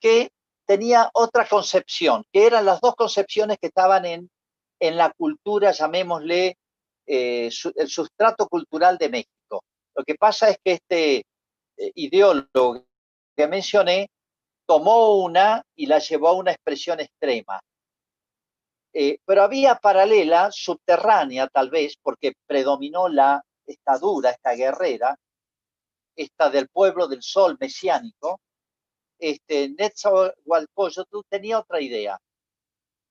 que tenía otra concepción, que eran las dos concepciones que estaban en, en la cultura, llamémosle, eh, el sustrato cultural de México. Lo que pasa es que este eh, ideólogo que mencioné tomó una y la llevó a una expresión extrema Eh, pero había paralela, subterránea tal vez, porque predominó la, esta dura, esta guerrera, esta del pueblo del sol mesiánico, este, Netzahualcoyotl tenía otra idea.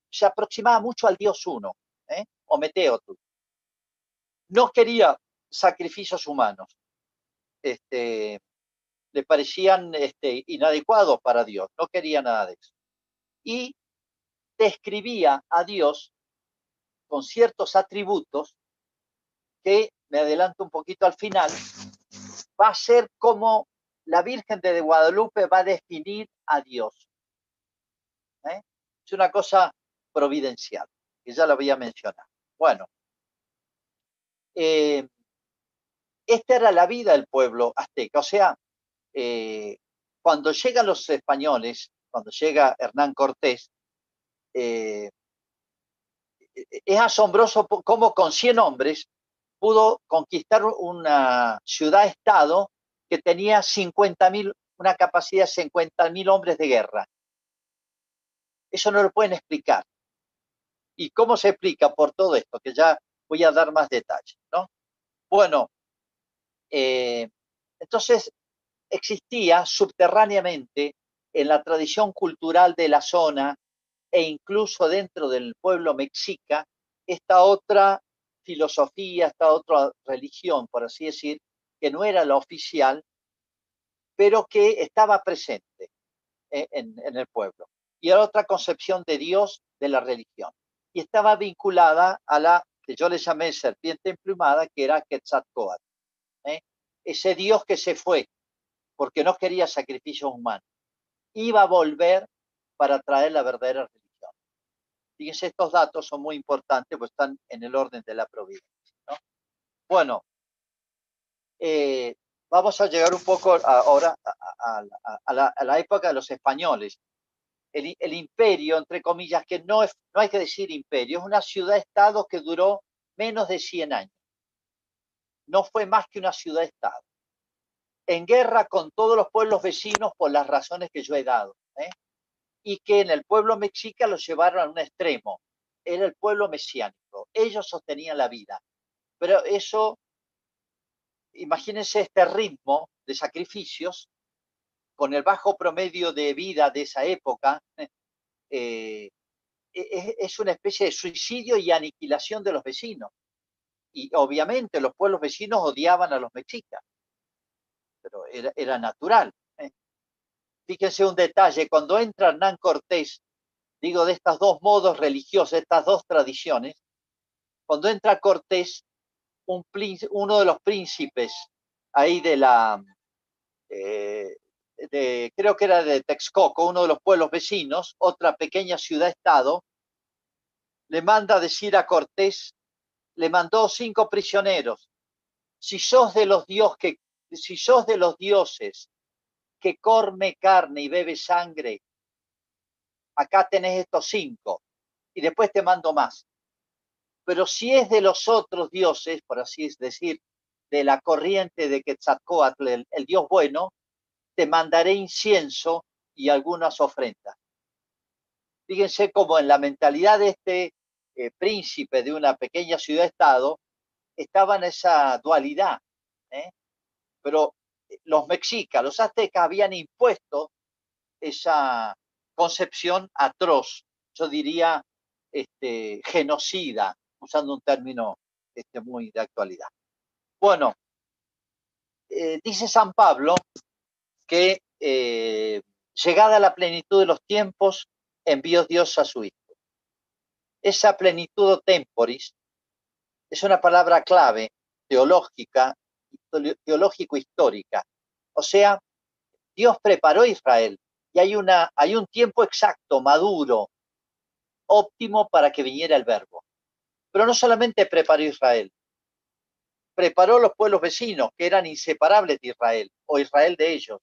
Se aproximaba mucho al Dios uno, ¿eh? o Meteotl. No quería sacrificios humanos. Este, le parecían este, inadecuados para Dios, no quería nada de eso. Y describía a Dios con ciertos atributos que, me adelanto un poquito al final, va a ser como la Virgen de Guadalupe va a definir a Dios. ¿eh? Es una cosa providencial, que ya lo voy a mencionar. Bueno, eh, esta era la vida del pueblo azteca. O sea, eh, cuando llegan los españoles, cuando llega Hernán Cortés, es asombroso cómo con 100 hombres pudo conquistar una ciudad-estado que tenía 50.000, una capacidad de 50.000 hombres de guerra. Eso no lo pueden explicar. ¿Y cómo se explica por todo esto? Que ya voy a dar más detalles, ¿no? Bueno, eh, entonces existía subterráneamente en la tradición cultural de la zona e incluso dentro del pueblo mexica esta otra filosofía, esta otra religión, por así decir, que no era la oficial, pero que estaba presente eh, en, el pueblo. Y era otra concepción de Dios de la religión. Y estaba vinculada a la que yo le llamé serpiente emplumada, que era Quetzalcoatl. ¿eh? Ese Dios que se fue porque no quería sacrificios humanos. Iba a volver para traer la verdadera religión. Fíjense, estos datos son muy importantes, pues están en el orden de la providencia. Bueno, eh, vamos a llegar un poco ahora a, la, época de los españoles. El, imperio, entre comillas, que no, es, no hay que decir imperio, es una ciudad-estado que duró menos de 100 años. No fue más que una ciudad-estado. En guerra con todos los pueblos vecinos por las razones que yo he dado. ¿eh? Y que en el pueblo mexica lo llevaron a un extremo. Era el pueblo mesiánico. Ellos sostenían la vida. Pero eso imagínense este ritmo de sacrificios con el bajo promedio de vida de esa época, eh, e-, es, una especie de suicidio y aniquilación de los vecinos. Y obviamente los pueblos vecinos odiaban a los mexicas, pero era, natural. ¿eh? Fíjense un detalle, cuando entra Hernán Cortés, digo de estos dos modos religiosos, estas dos tradiciones, cuando entra Cortés, uno de los príncipes ahí de la, eh, creo que era de Texcoco, uno de los pueblos vecinos, otra pequeña ciudad-estado, le manda decir a Cortés, le mandó cinco prisioneros, si sos de los dios que, si sos de los dioses que come carne y bebe sangre, acá tenés estos cinco, y después te mando más. Pero si es de los otros dioses, por así decir, de la corriente de Quetzalcoatl, el, el dios bueno, te mandaré incienso y algunas ofrendas. Fíjense cómo en la mentalidad de este eh, príncipe de una pequeña ciudad-estado estaba en esa dualidad. ¿eh? Pero eh, los mexicas, los aztecas habían impuesto esa concepción atroz, yo diría este, genocida, usando un término este, muy de actualidad. Bueno, eh, dice San Pablo que eh, llegada a la plenitud de los tiempos, envió Dios a su Hijo. Esa plenitud temporis es una palabra clave teológica, teológico-histórica. O sea, Dios preparó a Israel y hay, una, hay un tiempo exacto, maduro, óptimo para que viniera el verbo. Pero no solamente preparó Israel, preparó los pueblos vecinos que eran inseparables de Israel o Israel de ellos.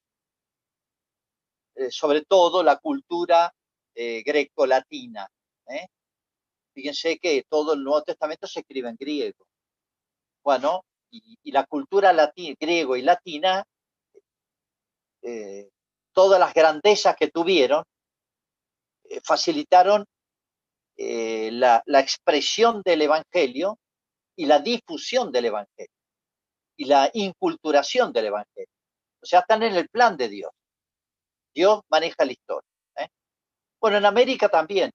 Eh, sobre todo la cultura eh, greco-latina. ¿eh? Fíjense que todo el Nuevo Testamento se escribe en griego. Bueno, y, la cultura griego y latina, todas las grandezas que tuvieron, facilitaron la, la expresión del Evangelio y la difusión del Evangelio y la inculturación del Evangelio. O sea, están en el plan de Dios. Dios maneja la historia. ¿eh? Bueno, en América también.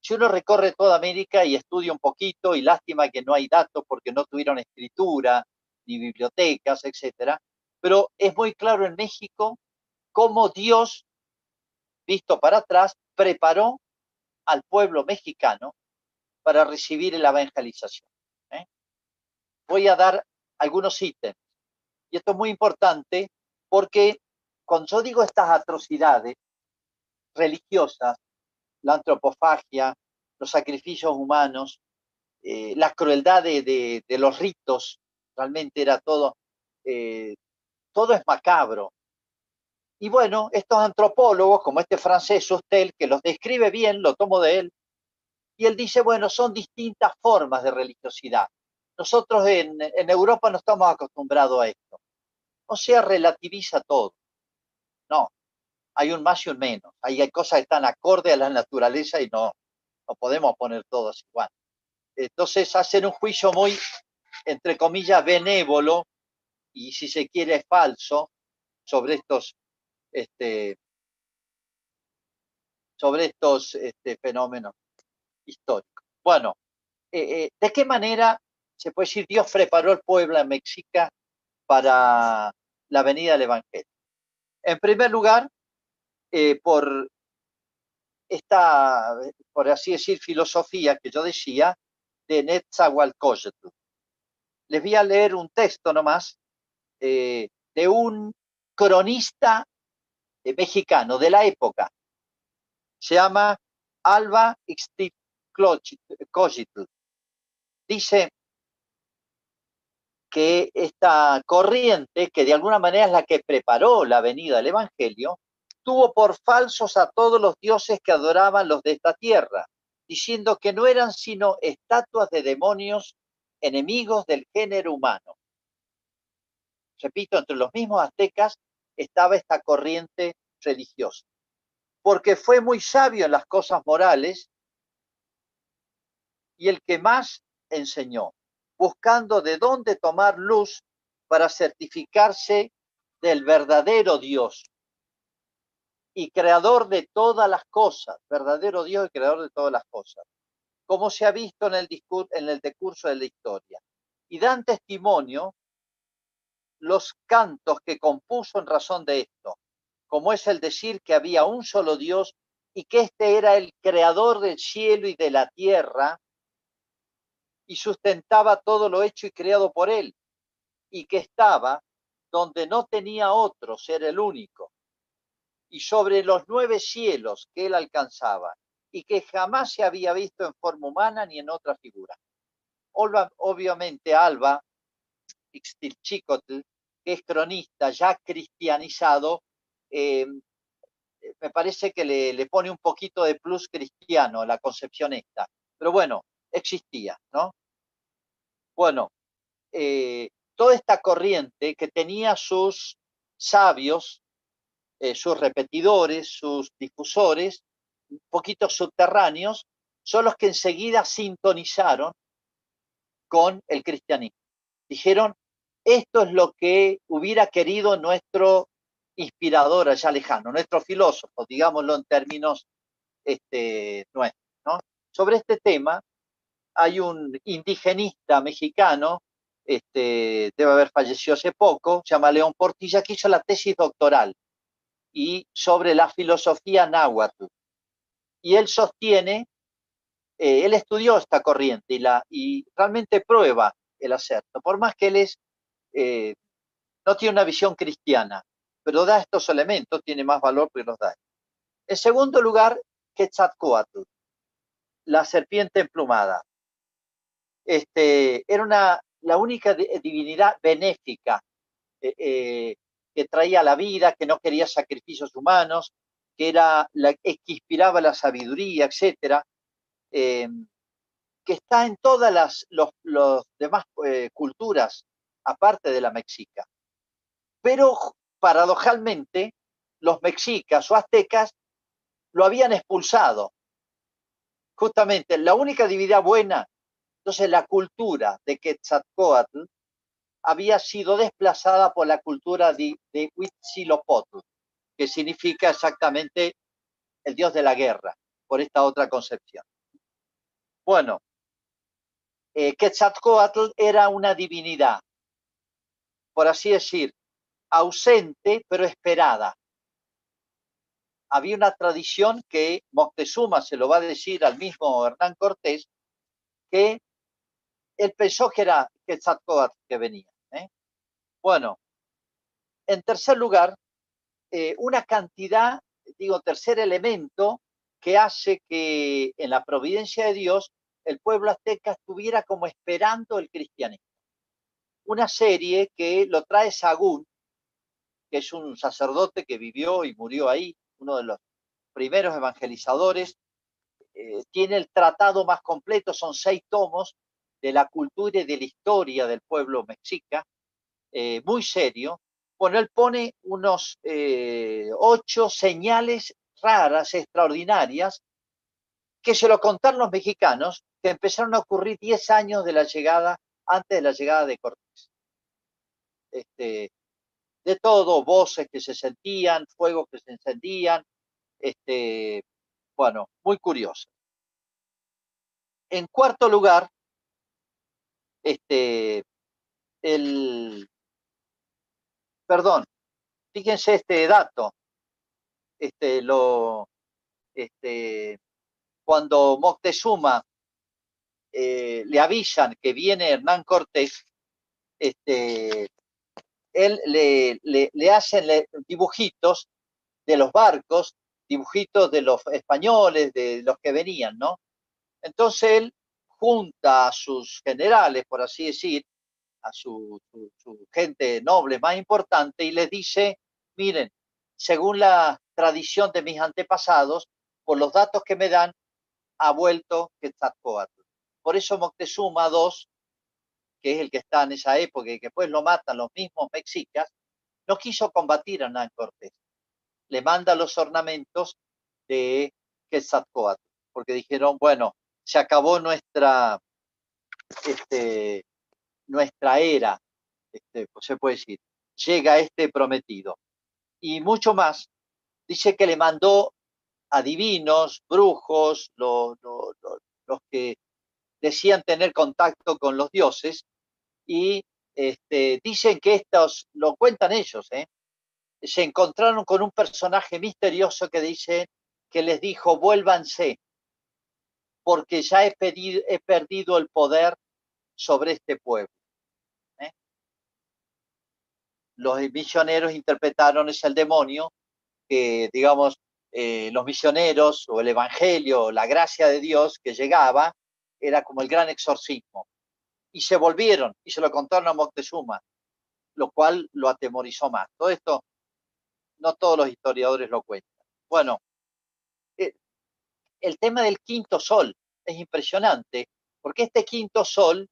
Si uno recorre toda América y estudia un poquito, y lástima que no hay datos porque no tuvieron escritura, ni bibliotecas, etcétera, pero es muy claro en México cómo Dios, visto para atrás, preparó al pueblo mexicano para recibir la evangelización. ¿eh? Voy a dar algunos ítems. Y esto es muy importante porque cuando yo digo estas atrocidades religiosas, la antropofagia, los sacrificios humanos, eh, la crueldad de, los ritos, realmente era todo, eh, todo es macabro. Y bueno, estos antropólogos, como este francés Sustel, que los describe bien, lo tomo de él, y él dice, bueno, son distintas formas de religiosidad. Nosotros en, en Europa no estamos acostumbrados a esto. O sea, relativiza todo. No, hay un más y un menos. Hay, cosas que están acorde a la naturaleza y no, no podemos poner todos igual. Entonces hacen un juicio muy, entre comillas, benévolo y si se quiere falso sobre estos, este, sobre estos este, fenómenos históricos. Bueno, eh, eh, ¿de qué manera se puede decir Dios preparó el pueblo en México para la venida del Evangelio? En primer lugar, eh, por esta, por así decir, filosofía que yo decía de Netzahualcóyotl. Les voy a leer un texto nomás eh, de un cronista eh, mexicano de la época. Se llama Alba Ixtitlochitl. Dice que esta corriente, que de alguna manera es la que preparó la venida del Evangelio, tuvo por falsos a todos los dioses que adoraban los de esta tierra, diciendo que no eran sino estatuas de demonios enemigos del género humano. Repito, entre los mismos aztecas estaba esta corriente religiosa, porque fue muy sabio en las cosas morales y el que más enseñó buscando de dónde tomar luz para certificarse del verdadero Dios y creador de todas las cosas, verdadero Dios y creador de todas las cosas, como se ha visto en el, en el decurso de la historia. Y dan testimonio los cantos que compuso en razón de esto, como es el decir que había un solo Dios y que éste era el creador del cielo y de la tierra, y sustentaba todo lo hecho y creado por él, y que estaba donde no tenía otro, ser el único, y sobre los nueve cielos que él alcanzaba, y que jamás se había visto en forma humana ni en otra figura. Obviamente Alba Ixtilchicotl, que es cronista ya cristianizado, eh, me parece que le, le, pone un poquito de plus cristiano la concepción esta. Pero bueno, existía, ¿no? Bueno, eh, toda esta corriente que tenía sus sabios, eh, sus repetidores, sus difusores, un poquito subterráneos, son los que enseguida sintonizaron con el cristianismo. Dijeron, esto es lo que hubiera querido nuestro inspirador allá lejano, nuestro filósofo, digámoslo en términos este, nuestros. Sobre este tema, hay un indigenista mexicano, este, debe haber fallecido hace poco, se llama León Portilla, que hizo la tesis doctoral y sobre la filosofía náhuatl. Y él sostiene, eh, él estudió esta corriente y, la, y realmente prueba el acerto, por más que él es, eh, no tiene una visión cristiana, pero da estos elementos, tiene más valor que los da. En segundo lugar, Quetzalcoatl, la serpiente emplumada este, era una, la única divinidad benéfica eh, eh, que traía la vida, que no quería sacrificios humanos, que era la que inspiraba la sabiduría, etcétera, eh, que está en todas las los, demás culturas, aparte de la mexica. Pero paradojalmente, los mexicas o aztecas lo habían expulsado justamente la única divinidad buena, entonces la cultura de Quetzalcoatl había sido desplazada por la cultura de, de que significa exactamente el dios de la guerra, por esta otra concepción. Bueno, eh, Quetzalcoatl era una divinidad, por así decir, ausente pero esperada. Había una tradición que Moctezuma se lo va a decir al mismo Hernán Cortés, que él pensó que era Quetzalcoatl que venía. ¿eh? Bueno, en tercer lugar, eh, una cantidad, digo, tercer elemento que hace que en la providencia de Dios el pueblo azteca estuviera como esperando el cristianismo. Una serie que lo trae Sagún, que es un sacerdote que vivió y murió ahí, uno de los primeros evangelizadores, eh, tiene el tratado más completo, son seis tomos de la cultura y de la historia del pueblo mexica, eh, muy serio. Bueno, él pone unos eh, ocho señales raras, extraordinarias, que se lo contaron los mexicanos, que empezaron a ocurrir 10 años de la llegada, antes de la llegada de Cortés. Este, de todo, voces que se sentían, fuegos que se encendían, este, bueno, muy curioso. En cuarto lugar, este, el, perdón, fíjense este dato, este, lo, este, cuando Moctezuma eh, le avisan que viene Hernán Cortés, este, él le, le, hacen dibujitos de los barcos, dibujitos de los españoles, de los que venían, ¿no? Entonces él junta a sus generales, por así decir, a su, gente noble más importante y les dice, miren, según la tradición de mis antepasados, por los datos que me dan, ha vuelto Quetzalcoatl. Por eso Moctezuma II, que es el que está en esa época y que después lo matan los mismos mexicas, no quiso combatir a Hernán Cortés. Le manda los ornamentos de Quetzalcoatl, porque dijeron, bueno, se acabó nuestra, este, nuestra era, este, pues se puede decir, llega este prometido. Y mucho más, dice que le mandó adivinos, brujos, los, los que decían tener contacto con los dioses y este, dicen que estos, lo cuentan ellos, ¿eh? se encontraron con un personaje misterioso que dice que les dijo, vuélvanse, porque ya he, perdido el poder sobre este pueblo. ¿eh? Los misioneros interpretaron es el demonio, que digamos, eh, los misioneros o el evangelio, la gracia de Dios que llegaba, era como el gran exorcismo. Y se volvieron y se lo contaron a Moctezuma, lo cual lo atemorizó más. Todo esto, no todos los historiadores lo cuentan. Bueno, el tema del quinto sol es impresionante, porque este quinto sol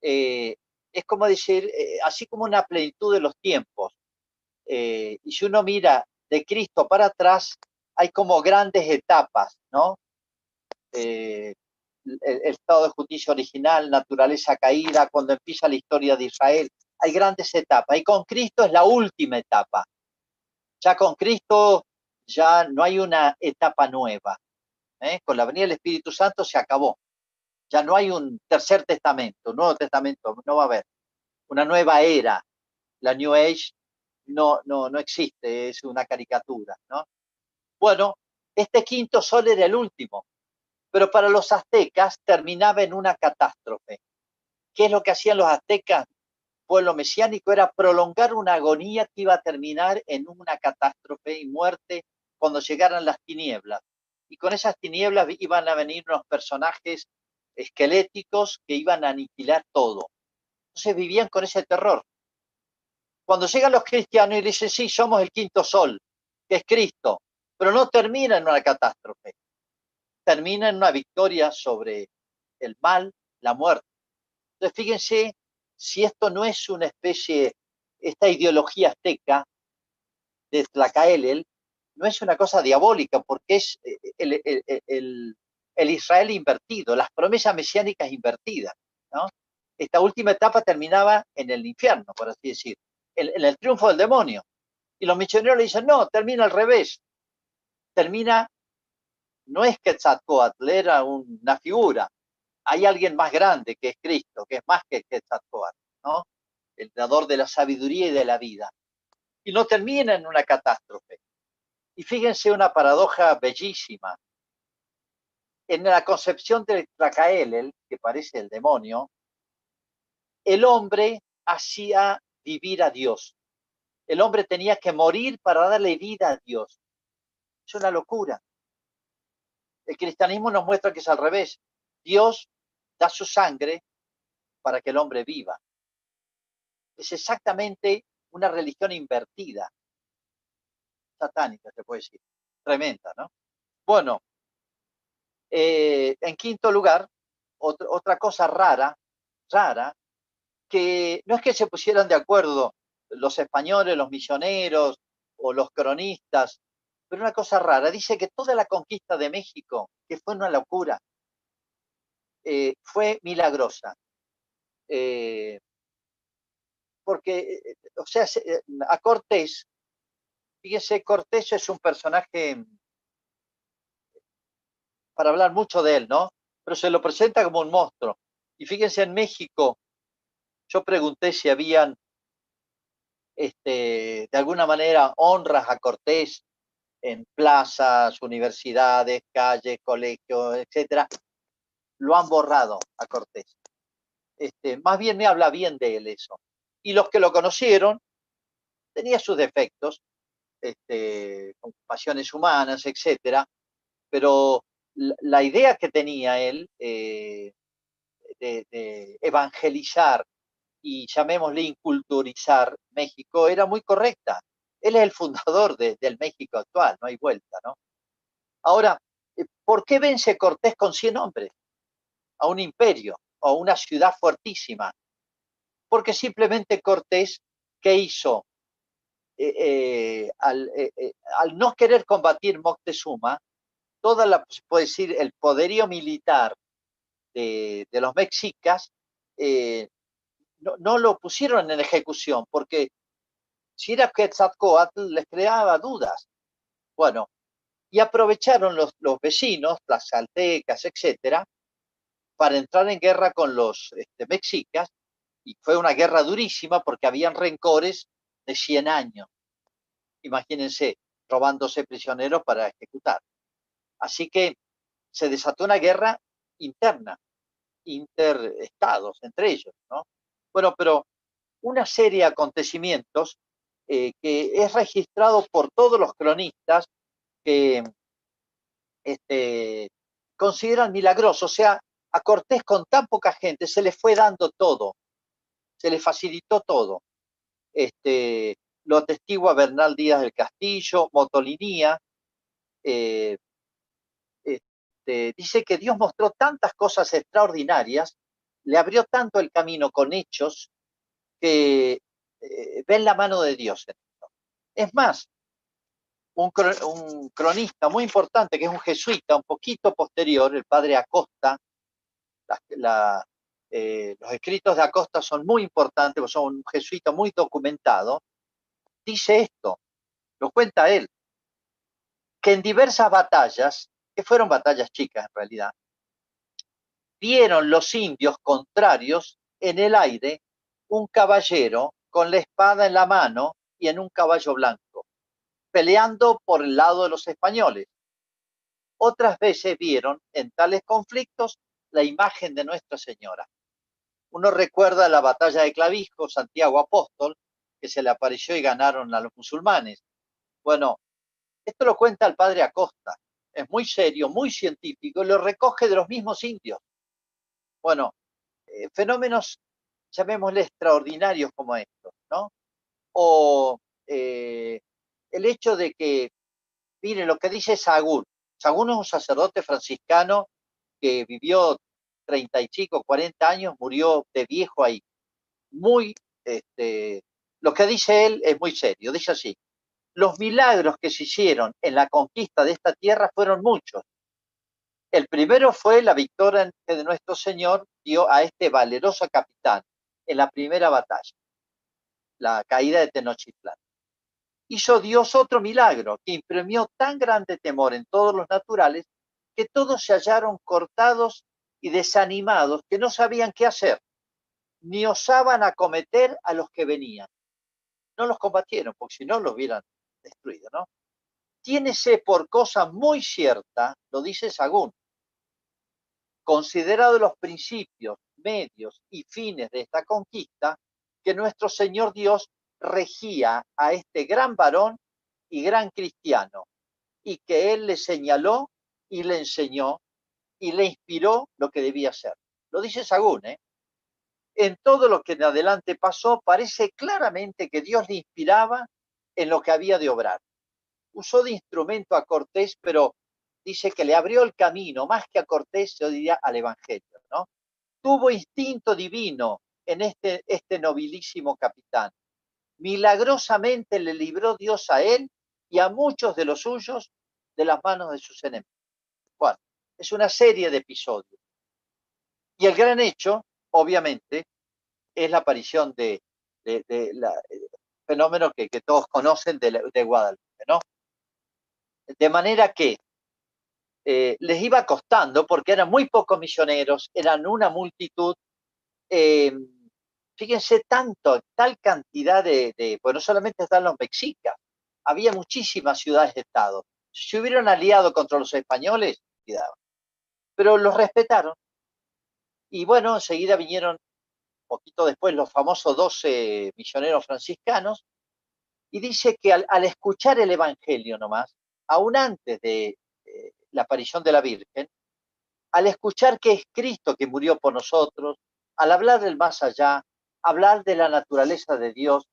eh, es como decir, eh, así como una plenitud de los tiempos. y si uno mira de Cristo para atrás, hay como grandes etapas, ¿no? el, estado de justicia original, naturaleza caída, cuando empieza la historia de Israel. Hay grandes etapas y con Cristo es la última etapa. Ya con Cristo ya no hay una etapa nueva. ¿Eh? Con la venida del Espíritu Santo se acabó. Ya no hay un tercer testamento, un nuevo testamento, no va a haber. Una nueva era. La New Age no, no, no existe, es una caricatura. ¿no? Bueno, este quinto sol era el último pero para los aztecas terminaba en una catástrofe. ¿Qué es lo que hacían los aztecas? Pueblo mesiánico era prolongar una agonía que iba a terminar en una catástrofe y muerte cuando llegaran las tinieblas. Y con esas tinieblas iban a venir unos personajes esqueléticos que iban a aniquilar todo. Entonces vivían con ese terror. Cuando llegan los cristianos y dicen, sí, somos el quinto sol, que es Cristo, pero no termina en una catástrofe termina en una victoria sobre el mal, la muerte. Entonces, fíjense si esto no es una especie, esta ideología azteca de Tlacaelel, no es una cosa diabólica, porque es eh, el, el Israel invertido, las promesas mesiánicas invertidas. Esta última etapa terminaba en el infierno, por así decir, en, el triunfo del demonio. Y los misioneros le dicen, no, termina al revés. Termina, no es que Quetzalcoatl, era una figura. Hay alguien más grande que es Cristo, que es más que Quetzalcoatl, ¿no? El dador de la sabiduría y de la vida. Y no termina en una catástrofe. Y fíjense una paradoja bellísima. En la concepción de Tlacaelel, que parece el demonio, el hombre hacía vivir a Dios. El hombre tenía que morir para darle vida a Dios. Es una locura. El cristianismo nos muestra que es al revés. Dios da su sangre para que el hombre viva. Es exactamente una religión invertida, satánica, se puede decir. Tremenda, ¿no? Bueno, eh, en quinto lugar, otra cosa rara, rara, que no es que se pusieran de acuerdo los españoles, los misioneros o los cronistas, pero una cosa rara, dice que toda la conquista de México, que fue una locura, eh, fue milagrosa. Eh, porque, o sea, a Cortés, fíjese, Cortés es un personaje, para hablar mucho de él, ¿no? Pero se lo presenta como un monstruo. Y fíjense, en México yo pregunté si habían, este, de alguna manera, honras a Cortés en plazas, universidades, calles, colegios, etcétera. Lo han borrado a Cortés. Este, más bien me habla bien de él eso. Y los que lo conocieron, tenía sus defectos, este, pasiones humanas, etcétera, pero la, idea que tenía él eh, de, evangelizar y llamémosle inculturizar México era muy correcta. Él es el fundador del México actual, no hay vuelta, ¿no? Ahora, eh, ¿por qué vence Cortés con 100 hombres a un imperio o a una ciudad fuertísima? Porque simplemente Cortés, ¿qué hizo? Eh, eh, al, no querer combatir Moctezuma, toda la, puede decir, el poderío militar de, los mexicas no, lo pusieron en ejecución, porque si era Quetzalcoatl les creaba dudas. Bueno, y aprovecharon los, los vecinos, las saltecas, etcétera, para entrar en guerra con los este, mexicas, y fue una guerra durísima porque habían rencores de 100 años. Imagínense, robándose prisioneros para ejecutar. Así que se desató una guerra interna, interestados entre ellos, ¿no? Bueno, pero una serie de acontecimientos eh, que es registrado por todos los cronistas que este, consideran milagroso. O sea, a Cortés con tan poca gente se le fue dando todo, se le facilitó todo. Este, lo atestigua Bernal Díaz del Castillo, Motolinía. Eh, este, dice que Dios mostró tantas cosas extraordinarias le abrió tanto el camino con hechos que eh, ven la mano de Dios en esto. Es más, un, cronista muy importante, que es un jesuita, un poquito posterior, el padre Acosta, eh, los escritos de Acosta son muy importantes, porque son un jesuita muy documentado, dice esto, lo cuenta él, que en diversas batallas, que fueron batallas chicas en realidad, vieron los indios contrarios en el aire un caballero con la espada en la mano y en un caballo blanco, peleando por el lado de los españoles. Otras veces vieron en tales conflictos la imagen de Nuestra Señora. Uno recuerda la batalla de Clavisco, Santiago Apóstol, que se le apareció y ganaron a los musulmanes. Bueno, esto lo cuenta el padre Acosta. Es muy serio, muy científico, y lo recoge de los mismos indios. Bueno, eh, fenómenos, llamémosle extraordinarios como estos, ¿no? O eh, el hecho de que, miren, lo que dice Sagún. Sagún es un sacerdote franciscano que vivió 30 y chico, 40 años, murió de viejo ahí. Muy, este, lo que dice él es muy serio, dice así. Los milagros que se hicieron en la conquista de esta tierra fueron muchos, El primero fue la victoria que nuestro Señor dio a este valeroso capitán en la primera batalla, la caída de Tenochtitlán. Hizo Dios otro milagro que imprimió tan grande temor en todos los naturales que todos se hallaron cortados y desanimados que no sabían qué hacer, ni osaban acometer a los que venían. No los combatieron, porque si no los hubieran destruido, ¿no? Tiénese por cosa muy cierta, lo dice Sagún, considerado los principios, medios y fines de esta conquista, que nuestro Señor Dios regía a este gran varón y gran cristiano, y que Él le señaló y le enseñó y le inspiró lo que debía hacer. Lo dice Sagún, ¿eh? En todo lo que en adelante pasó, parece claramente que Dios le inspiraba en lo que había de obrar. Usó de instrumento a Cortés, pero dice que le abrió el camino, más que a Cortés, yo diría al Evangelio, ¿no? Tuvo instinto divino en este, este nobilísimo capitán. Milagrosamente le libró Dios a él y a muchos de los suyos de las manos de sus enemigos. Es una serie de episodios. Y el gran hecho, obviamente, es la aparición de, de, la, fenómeno que, todos conocen de, de Guadalupe, ¿no? De manera que eh, les iba costando porque eran muy pocos misioneros, eran una multitud. Eh, fíjense tanto, tal cantidad de, de, pues no solamente están los mexicas, había muchísimas ciudades-estado. Si se hubieran aliado contra los españoles, cuidado. Pero los respetaron. Y bueno, enseguida vinieron, poquito después, los famosos 12 misioneros franciscanos. Y dice que al, al escuchar el Evangelio nomás, aún antes de, la aparición de la Virgen, al escuchar que es Cristo que murió por nosotros, al hablar del más allá, hablar de la naturaleza de Dios,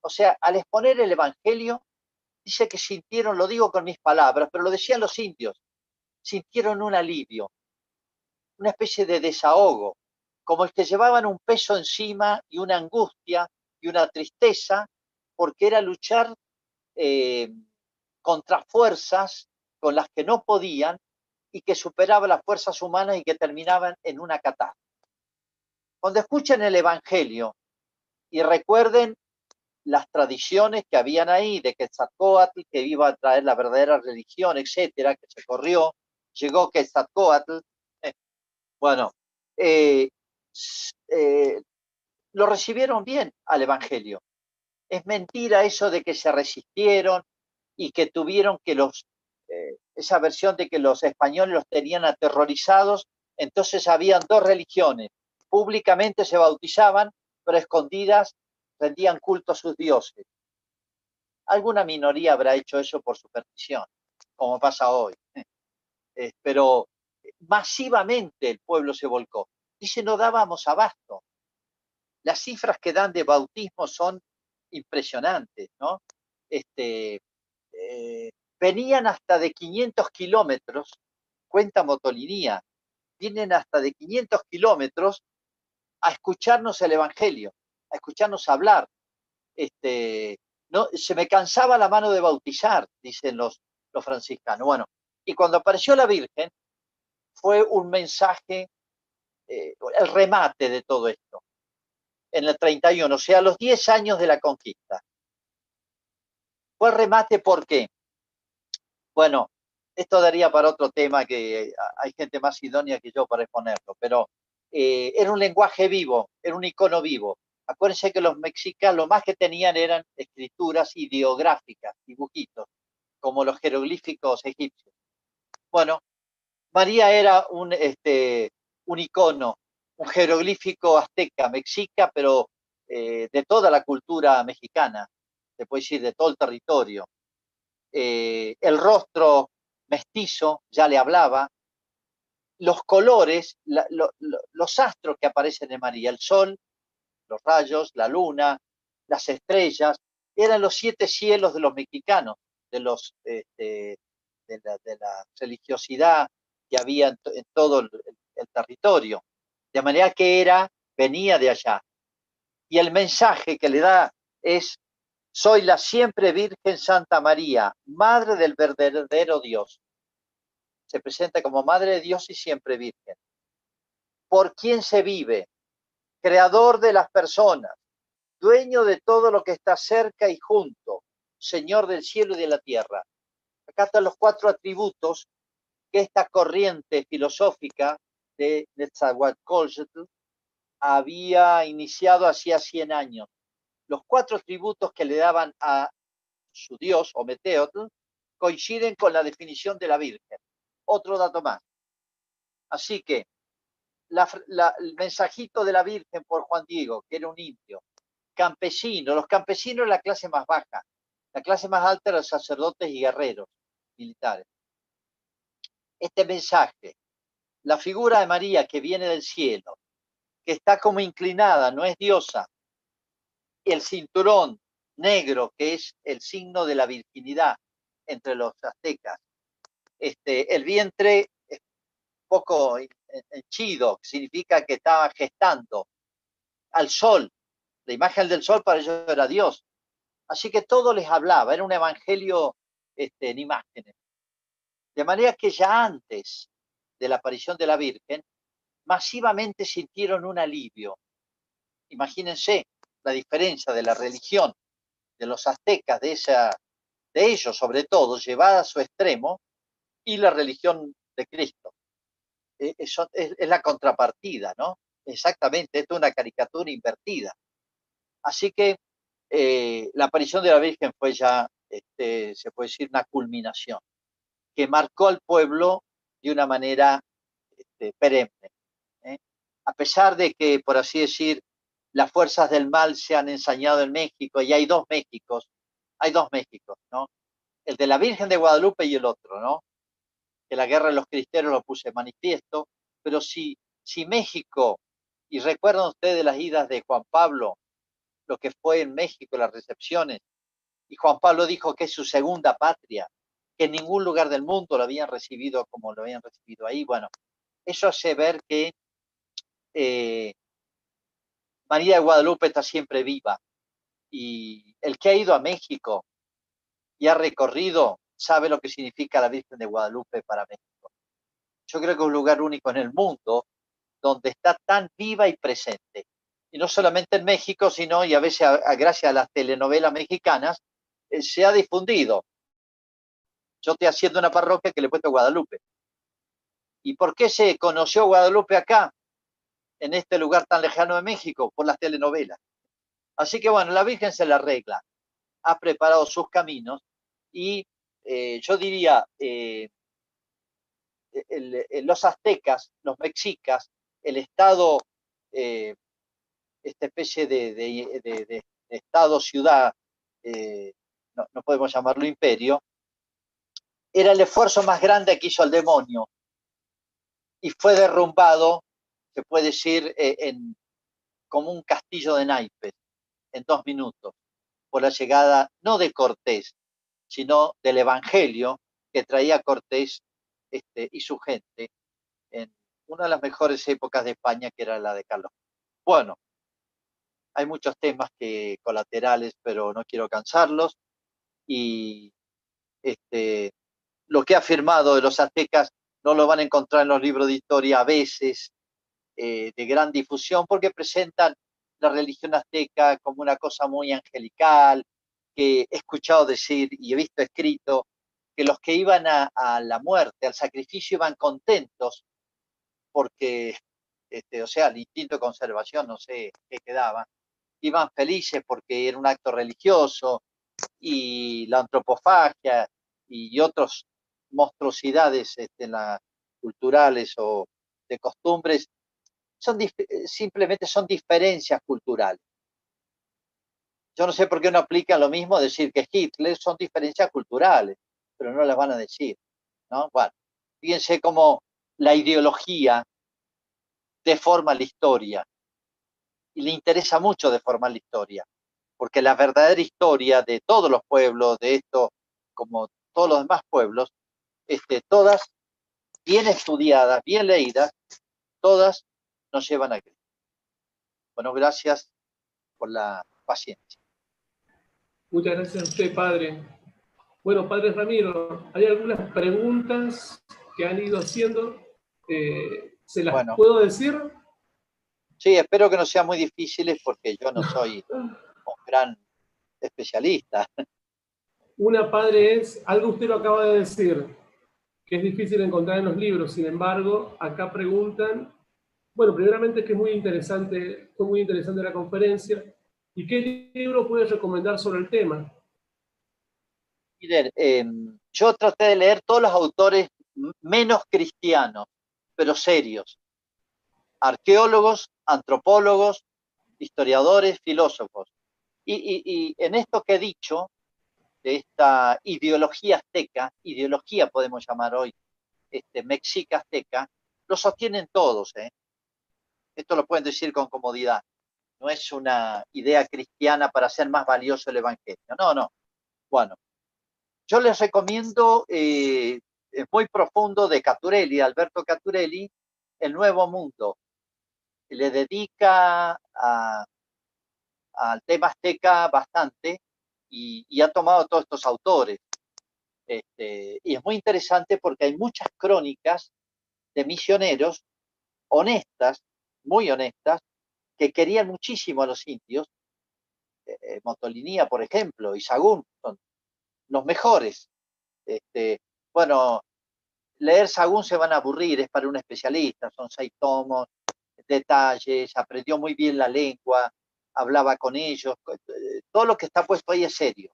o sea, al exponer el Evangelio, dice que sintieron, lo digo con mis palabras, pero lo decían los indios, sintieron un alivio, una especie de desahogo, como el que llevaban un peso encima y una angustia y una tristeza, porque era luchar eh, contra fuerzas con las que no podían y que superaban las fuerzas humanas y que terminaban en una catástrofe. Cuando escuchen el Evangelio y recuerden las tradiciones que habían ahí de Quetzalcoatl, que iba a traer la verdadera religión, etcétera, que se corrió, llegó Quetzalcoatl, bueno, eh, eh, lo recibieron bien al Evangelio. Es mentira eso de que se resistieron y que tuvieron que los eh, esa versión de que los españoles los tenían aterrorizados, entonces habían dos religiones. Públicamente se bautizaban, pero escondidas rendían culto a sus dioses. Alguna minoría habrá hecho eso por superstición, como pasa hoy. Pero masivamente el pueblo se volcó. Dice, no dábamos abasto. Las cifras que dan de bautismo son impresionantes, ¿no? Este, eh, venían hasta de 500 kilómetros, cuenta Motolinía, vienen hasta de 500 kilómetros a escucharnos el Evangelio, a escucharnos hablar. Este, no, se me cansaba la mano de bautizar, dicen los, los franciscanos. Bueno, y cuando apareció la Virgen, fue un mensaje, eh, el remate de todo esto, en el 31, o sea, los 10 años de la conquista. Fue el remate, ¿por qué? Bueno, esto daría para otro tema que hay gente más idónea que yo para exponerlo, pero eh, era un lenguaje vivo, era un icono vivo. Acuérdense que los mexicanos lo más que tenían eran escrituras ideográficas, dibujitos, como los jeroglíficos egipcios. Bueno, María era un, este, un icono, un jeroglífico azteca, mexica, pero eh, de toda la cultura mexicana, se puede decir, de todo el territorio. Eh, el rostro mestizo ya le hablaba, los colores, la, lo, lo, los astros que aparecen en María, el sol, los rayos, la luna, las estrellas, eran los siete cielos de los mexicanos, de, los, este, de, la, de la, religiosidad había en, en todo el, el, territorio. De manera que era, venía de allá. Y el mensaje que le da es soy la siempre Virgen Santa María, Madre del verdadero Dios. se presenta como Madre de Dios y siempre Virgen. Por quien se vive, creador de las personas, dueño de todo lo que está cerca y junto, Señor del cielo y de la tierra. Acá están los cuatro atributos que esta corriente filosófica de Netzahualcóyotl había iniciado hacía 100 años. Los cuatro atributos que le daban a su dios, o Meteotl, coinciden con la definición de la Virgen. Otro dato más. Así que el mensajito de la Virgen por Juan Diego, que era un indio, campesino, los campesinos la clase más baja, la clase más alta eran los sacerdotes y guerreros militares. Este mensaje, la figura de María que viene del cielo, que está como inclinada, no es diosa, el cinturón negro, que es el signo de la virginidad entre los aztecas, este, el vientre es poco henchido, significa que estaba gestando al sol, la imagen del sol para ellos era Dios. Así que todo les hablaba, era un evangelio este, en imágenes. De manera que ya antes de la aparición de la Virgen, masivamente sintieron un alivio. Imagínense la diferencia de la religión de los aztecas, de, esa, de ellos sobre todo, llevada a su extremo, y la religión de Cristo. Eh, eso es, la contrapartida, ¿no? Exactamente, esto es una caricatura invertida. Así que eh, la aparición de la Virgen fue ya, este, se puede decir, una culminación, que marcó al pueblo de una manera este, perenne. ¿eh? A pesar de que, por así decir, las fuerzas del mal se han ensañado en México y hay dos Méxicos, hay dos Méxicos, ¿no? El de la Virgen de Guadalupe y el otro, ¿no? Que la guerra de los cristianos lo puse manifiesto, pero si, si México, y recuerdan ustedes las idas de Juan Pablo, lo que fue en México, las recepciones, y Juan Pablo dijo que es su segunda patria, que en ningún lugar del mundo lo habían recibido como lo habían recibido ahí. Bueno, eso hace ver que eh, María de Guadalupe está siempre viva. Y el que ha ido a México y ha recorrido sabe lo que significa la Virgen de Guadalupe para México. Yo creo que es un lugar único en el mundo donde está tan viva y presente. Y no solamente en México, sino, y a veces gracias a las telenovelas mexicanas, eh, se ha difundido. Yo estoy haciendo una parroquia que le he puesto Guadalupe. ¿Y por qué se conoció Guadalupe acá? en este lugar tan lejano de México por las telenovelas. Así que bueno, la Virgen se la arregla, ha preparado sus caminos y eh, yo diría, eh, los aztecas, los mexicas, el Estado, eh, esta especie de, Estado-ciudad, no, no podemos llamarlo imperio, era el esfuerzo más grande que hizo el demonio y fue derrumbado se puede decir, eh, en, como un castillo de naipes en dos minutos, por la llegada no de Cortés, sino del Evangelio que traía Cortés este, y su gente en una de las mejores épocas de España, que era la de Carlos. Bueno, hay muchos temas que colaterales, pero no quiero cansarlos. Y este, lo que ha afirmado de los aztecas no lo van a encontrar en los libros de historia a veces, eh, de gran difusión porque presentan la religión azteca como una cosa muy angelical, que he escuchado decir y he visto escrito que los que iban a, la muerte, al sacrificio, iban contentos porque, este, o sea, el instinto de conservación, no sé qué quedaba, iban felices porque era un acto religioso y la antropofagia y otras monstruosidades este, culturales o de costumbres son eh, simplemente son diferencias culturales. Yo no sé por qué no aplican lo mismo decir que Hitler son diferencias culturales, pero no las van a decir. ¿no? Bueno, fíjense cómo la ideología deforma la historia y le interesa mucho deformar la historia, porque la verdadera historia de todos los pueblos, de esto, como todos los demás pueblos, este, todas bien estudiadas, bien leídas, todas nos llevan a Cristo. Bueno, gracias por la paciencia. Muchas gracias a usted, Padre. Bueno, Padre Ramiro, hay algunas preguntas que han ido haciendo. Eh, ¿Se las Bueno. puedo decir? Sí, espero que no sean muy difíciles porque yo no soy un gran especialista. Una padre es, algo usted lo acaba de decir, que es difícil encontrar en los libros, sin embargo, acá preguntan, bueno, primeramente que es muy interesante, fue muy interesante la conferencia, ¿y qué libro puede recomendar sobre el tema? Miren, eh, yo traté de leer todos los autores menos cristianos, pero serios. Arqueólogos, antropólogos, historiadores, filósofos. Y en esto que he dicho, de esta ideología azteca, ideología podemos llamar hoy, este, mexica azteca, lo sostienen todos. ¿eh? Esto lo pueden decir con comodidad. No es una idea cristiana para hacer más valioso el Evangelio. No, no. Bueno, yo les recomiendo, eh, es muy profundo, de Caturelli, Alberto Caturelli, El Nuevo Mundo. Le dedica al tema azteca bastante y, y ha tomado todos estos autores. Este, y es muy interesante porque hay muchas crónicas de misioneros honestas, muy honestas, que querían muchísimo a los indios. Eh, eh, Motolinía, por ejemplo, y Sagún, son los mejores. Este, bueno, leer Sagún se van a aburrir, es para un especialista, son seis tomos, detalles, aprendió muy bien la lengua, hablaba con ellos, eh, todo lo que está puesto ahí es serio.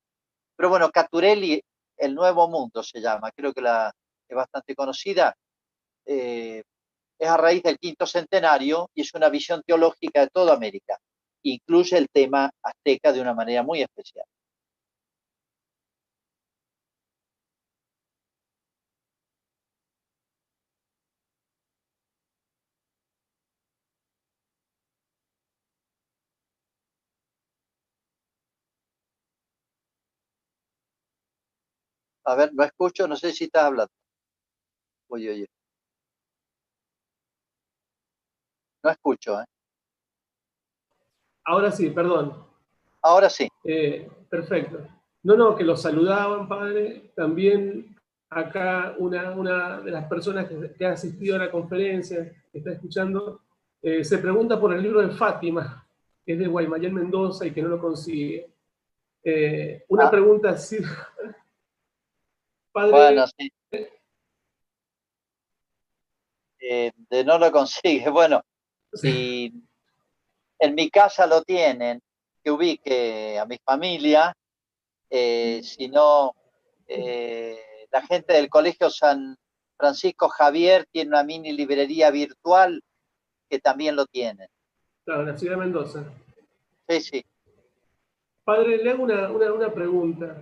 Pero bueno, Caturelli, El Nuevo Mundo se llama, creo que la, es bastante conocida, eh, es a raíz del quinto centenario y es una visión teológica de toda América. Incluye el tema azteca de una manera muy especial. A ver, no escucho, no sé si estás hablando. Oye, oye. No escucho, ¿eh? Ahora sí, perdón. Ahora sí. Eh, perfecto. No, no, que los saludaban, padre. También acá una, una de las personas que, que ha asistido a la conferencia, que está escuchando, eh, se pregunta por el libro de Fátima, que es de Guaymallén Mendoza y que no lo consigue. Eh, una Ah. pregunta así. Padre, Bueno, sí. Eh, de no lo consigue. Bueno, si en mi casa lo tienen, que ubique a mi familia, eh, si no, eh, la gente del Colegio San Francisco Javier tiene una mini librería virtual que también lo tienen. claro, la ciudad de Mendoza. Sí, sí. Padre, le hago una, una, una pregunta.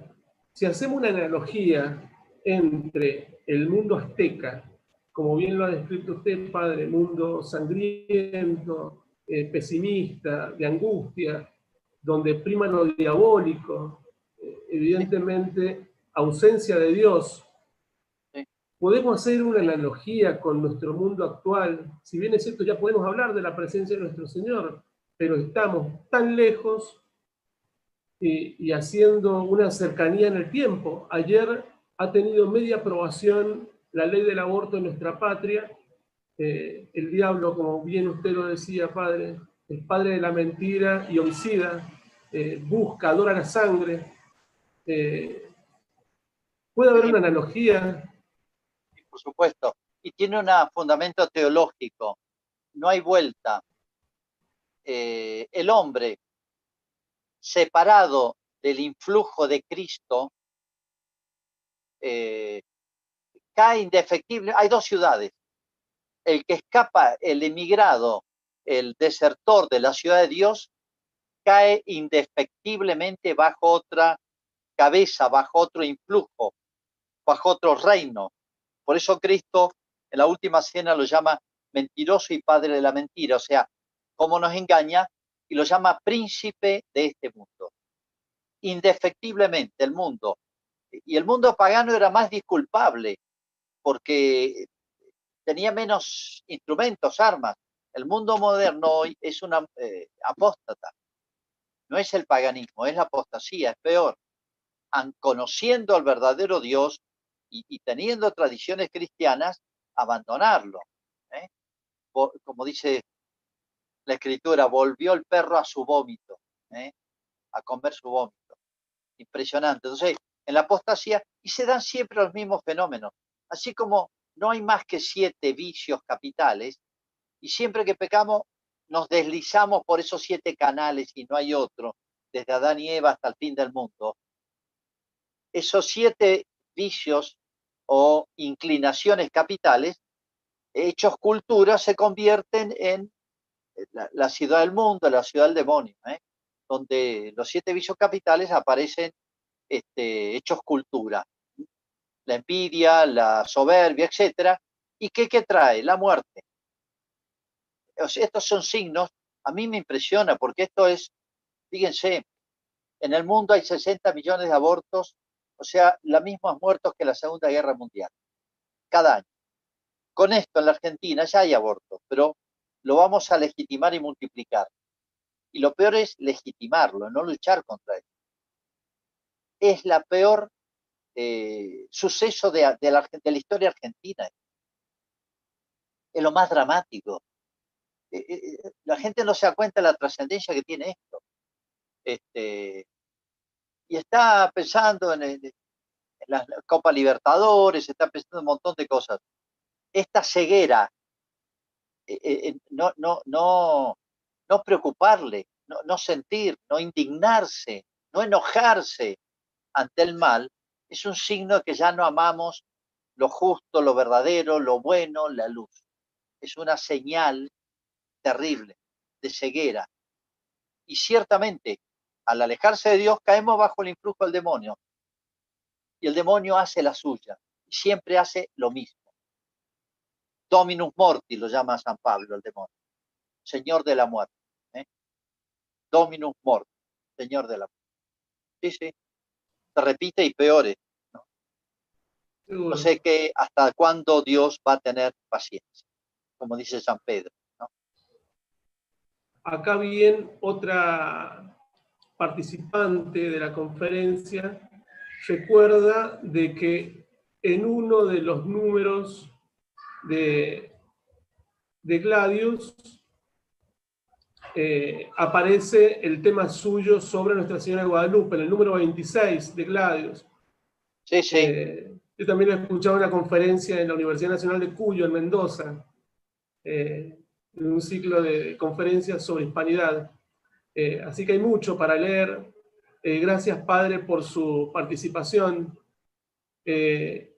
Si hacemos una analogía entre el mundo azteca, como bien lo ha descrito usted, padre, mundo sangriento, eh, pesimista, de angustia, donde prima lo diabólico, eh, evidentemente ausencia de Dios. Podemos hacer una analogía con nuestro mundo actual. Si bien es cierto, ya podemos hablar de la presencia de nuestro Señor, pero estamos tan lejos y, y haciendo una cercanía en el tiempo. Ayer ha tenido media aprobación la ley del aborto en nuestra patria. Eh, el diablo, como bien usted lo decía, padre, el padre de la mentira y homicida, eh, busca, adora la sangre. Eh, puede haber una analogía. Por supuesto. Y tiene un fundamento teológico. No hay vuelta. El hombre separado del influjo de Cristo eh, cae indefectible. Hay dos ciudades. El que escapa, el emigrado, el desertor de la ciudad de Dios, cae indefectiblemente bajo otra cabeza, bajo otro influjo, bajo otro reino. Por eso Cristo en la última cena lo llama mentiroso y padre de la mentira, o sea, cómo nos engaña y lo llama príncipe de este mundo. Indefectiblemente el mundo. Y el mundo pagano era más disculpable porque tenía menos instrumentos, armas. El mundo moderno hoy es una eh, apóstata. No es el paganismo, es la apostasía, es peor. An, conociendo al verdadero Dios y, teniendo tradiciones cristianas, abandonarlo. ¿eh? Como dice la escritura, volvió el perro a su vómito, ¿eh? a comer su vómito. Impresionante. Entonces, en la apostasía, y se dan siempre los mismos fenómenos. Así como no hay más que siete vicios capitales, y siempre que pecamos nos deslizamos por esos siete canales y no hay otro, desde Adán y Eva hasta el fin del mundo. Esos siete vicios o inclinaciones capitales, hechos cultura, se convierten en la, ciudad del mundo, la ciudad del demonio, ¿eh? donde los siete vicios capitales aparecen este, hechos cultura. La envidia, la soberbia, etcétera. ¿Y qué, qué trae? La muerte. estos son signos, a mí me impresiona porque esto es, fíjense, en el mundo hay 60 millones de abortos o sea, los mismos muertos que la Segunda Guerra Mundial, cada año. Con esto en la Argentina ya hay abortos, pero lo vamos a legitimar y multiplicar. Y lo peor es legitimarlo, no luchar contra él. Es la peor eh, suceso de, la, historia argentina. Es lo más dramático. Eh, eh, la gente no se da cuenta de la trascendencia que tiene esto. Este, y está pensando en, la Copa Libertadores, está pensando en un montón de cosas. Esta ceguera, no, no, no, no preocuparle, no, no sentir, no indignarse, no enojarse ante el mal, es un signo que ya no amamos lo justo, lo verdadero, lo bueno, la luz. Es una señal terrible de ceguera. Y ciertamente al alejarse de Dios, caemos bajo el influjo del demonio. Y el demonio hace la suya. Y siempre hace lo mismo. Dominus morti lo llama San Pablo el demonio. Señor de la muerte. ¿eh? Dominus morti. Señor de la muerte. Sí, sí. Se repite y peores. ¿no? no sé qué, hasta cuándo Dios va a tener paciencia. Como dice San Pedro. Acá bien otra participante de la conferencia recuerda de que en uno de los números de, de Gladius eh, aparece el tema suyo sobre Nuestra Señora de Guadalupe, en el número 26 de Gladius. Sí, sí. Eh, yo también he escuchado una conferencia en la Universidad Nacional de Cuyo, en Mendoza, eh, en un ciclo de conferencias sobre hispanidad. Eh, así que hay mucho para leer. Eh, gracias, Padre, por su participación. Eh,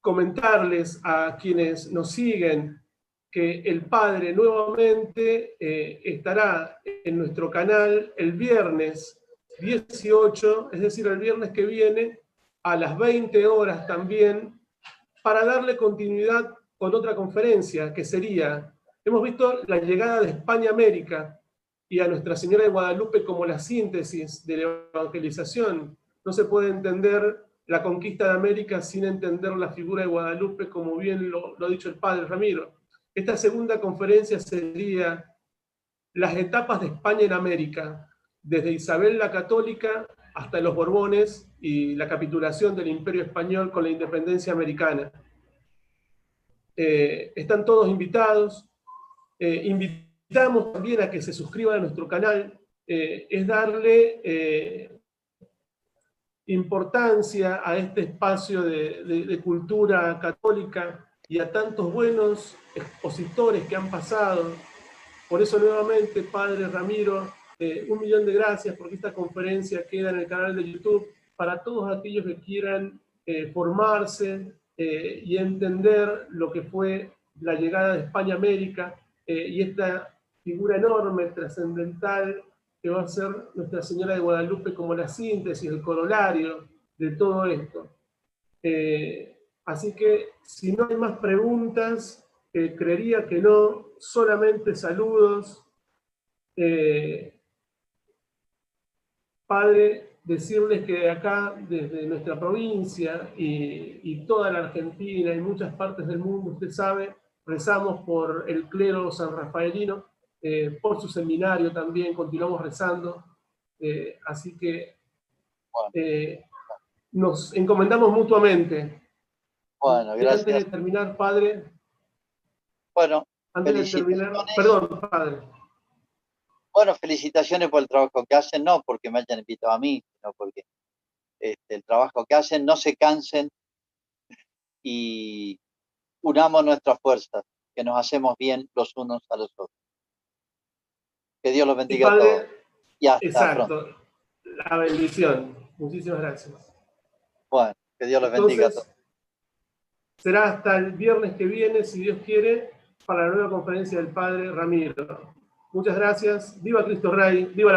comentarles a quienes nos siguen que el Padre nuevamente estará en nuestro canal el viernes 18, es decir, el viernes que viene, a las 20 horas también, para darle continuidad con otra conferencia que sería, hemos visto la llegada de España a América, y a Nuestra Señora de Guadalupe como la síntesis de la evangelización. No se puede entender la conquista de América sin entender la figura de Guadalupe, como bien lo, ha dicho el padre Ramiro. Esta segunda conferencia sería las etapas de España en América, desde Isabel la Católica hasta los Borbones y la capitulación del Imperio Español con la independencia americana. Eh, están todos invitados. Eh, invitamos también a que se suscriban a nuestro canal, eh, es darle importancia a este espacio de, cultura católica y a tantos buenos expositores que han pasado. Por eso nuevamente, Padre Ramiro, eh, un millón de gracias porque esta conferencia queda en el canal de YouTube para todos aquellos que quieran formarse y entender lo que fue la llegada de España a América y esta figura enorme, trascendental, que va a ser Nuestra Señora de Guadalupe como la síntesis, el corolario de todo esto. Eh, así que si no hay más preguntas, eh, creería que no, solamente saludos. Eh, padre, decirles que acá, desde nuestra provincia y, y, toda la Argentina y muchas partes del mundo, usted sabe, rezamos por el clero san rafaelino, eh, por su seminario también, continuamos rezando. Así que nos encomendamos mutuamente. Bueno, gracias. antes de terminar, Padre, Bueno, Antes de terminar, perdón, padre. bueno, felicitaciones por el trabajo que hacen, no porque me hayan invitado a mí, sino porque este, el trabajo que hacen, no se cansen y unamos nuestras fuerzas, que nos hacemos bien los unos a los otros. Que Dios los bendiga a todos. Y hasta pronto. exacto, la bendición. Muchísimas gracias. Bueno, que Dios los bendiga a todos. Será hasta el viernes que viene, si Dios quiere, para la nueva conferencia del Padre Ramiro. Muchas gracias. Viva Cristo Rey. Viva la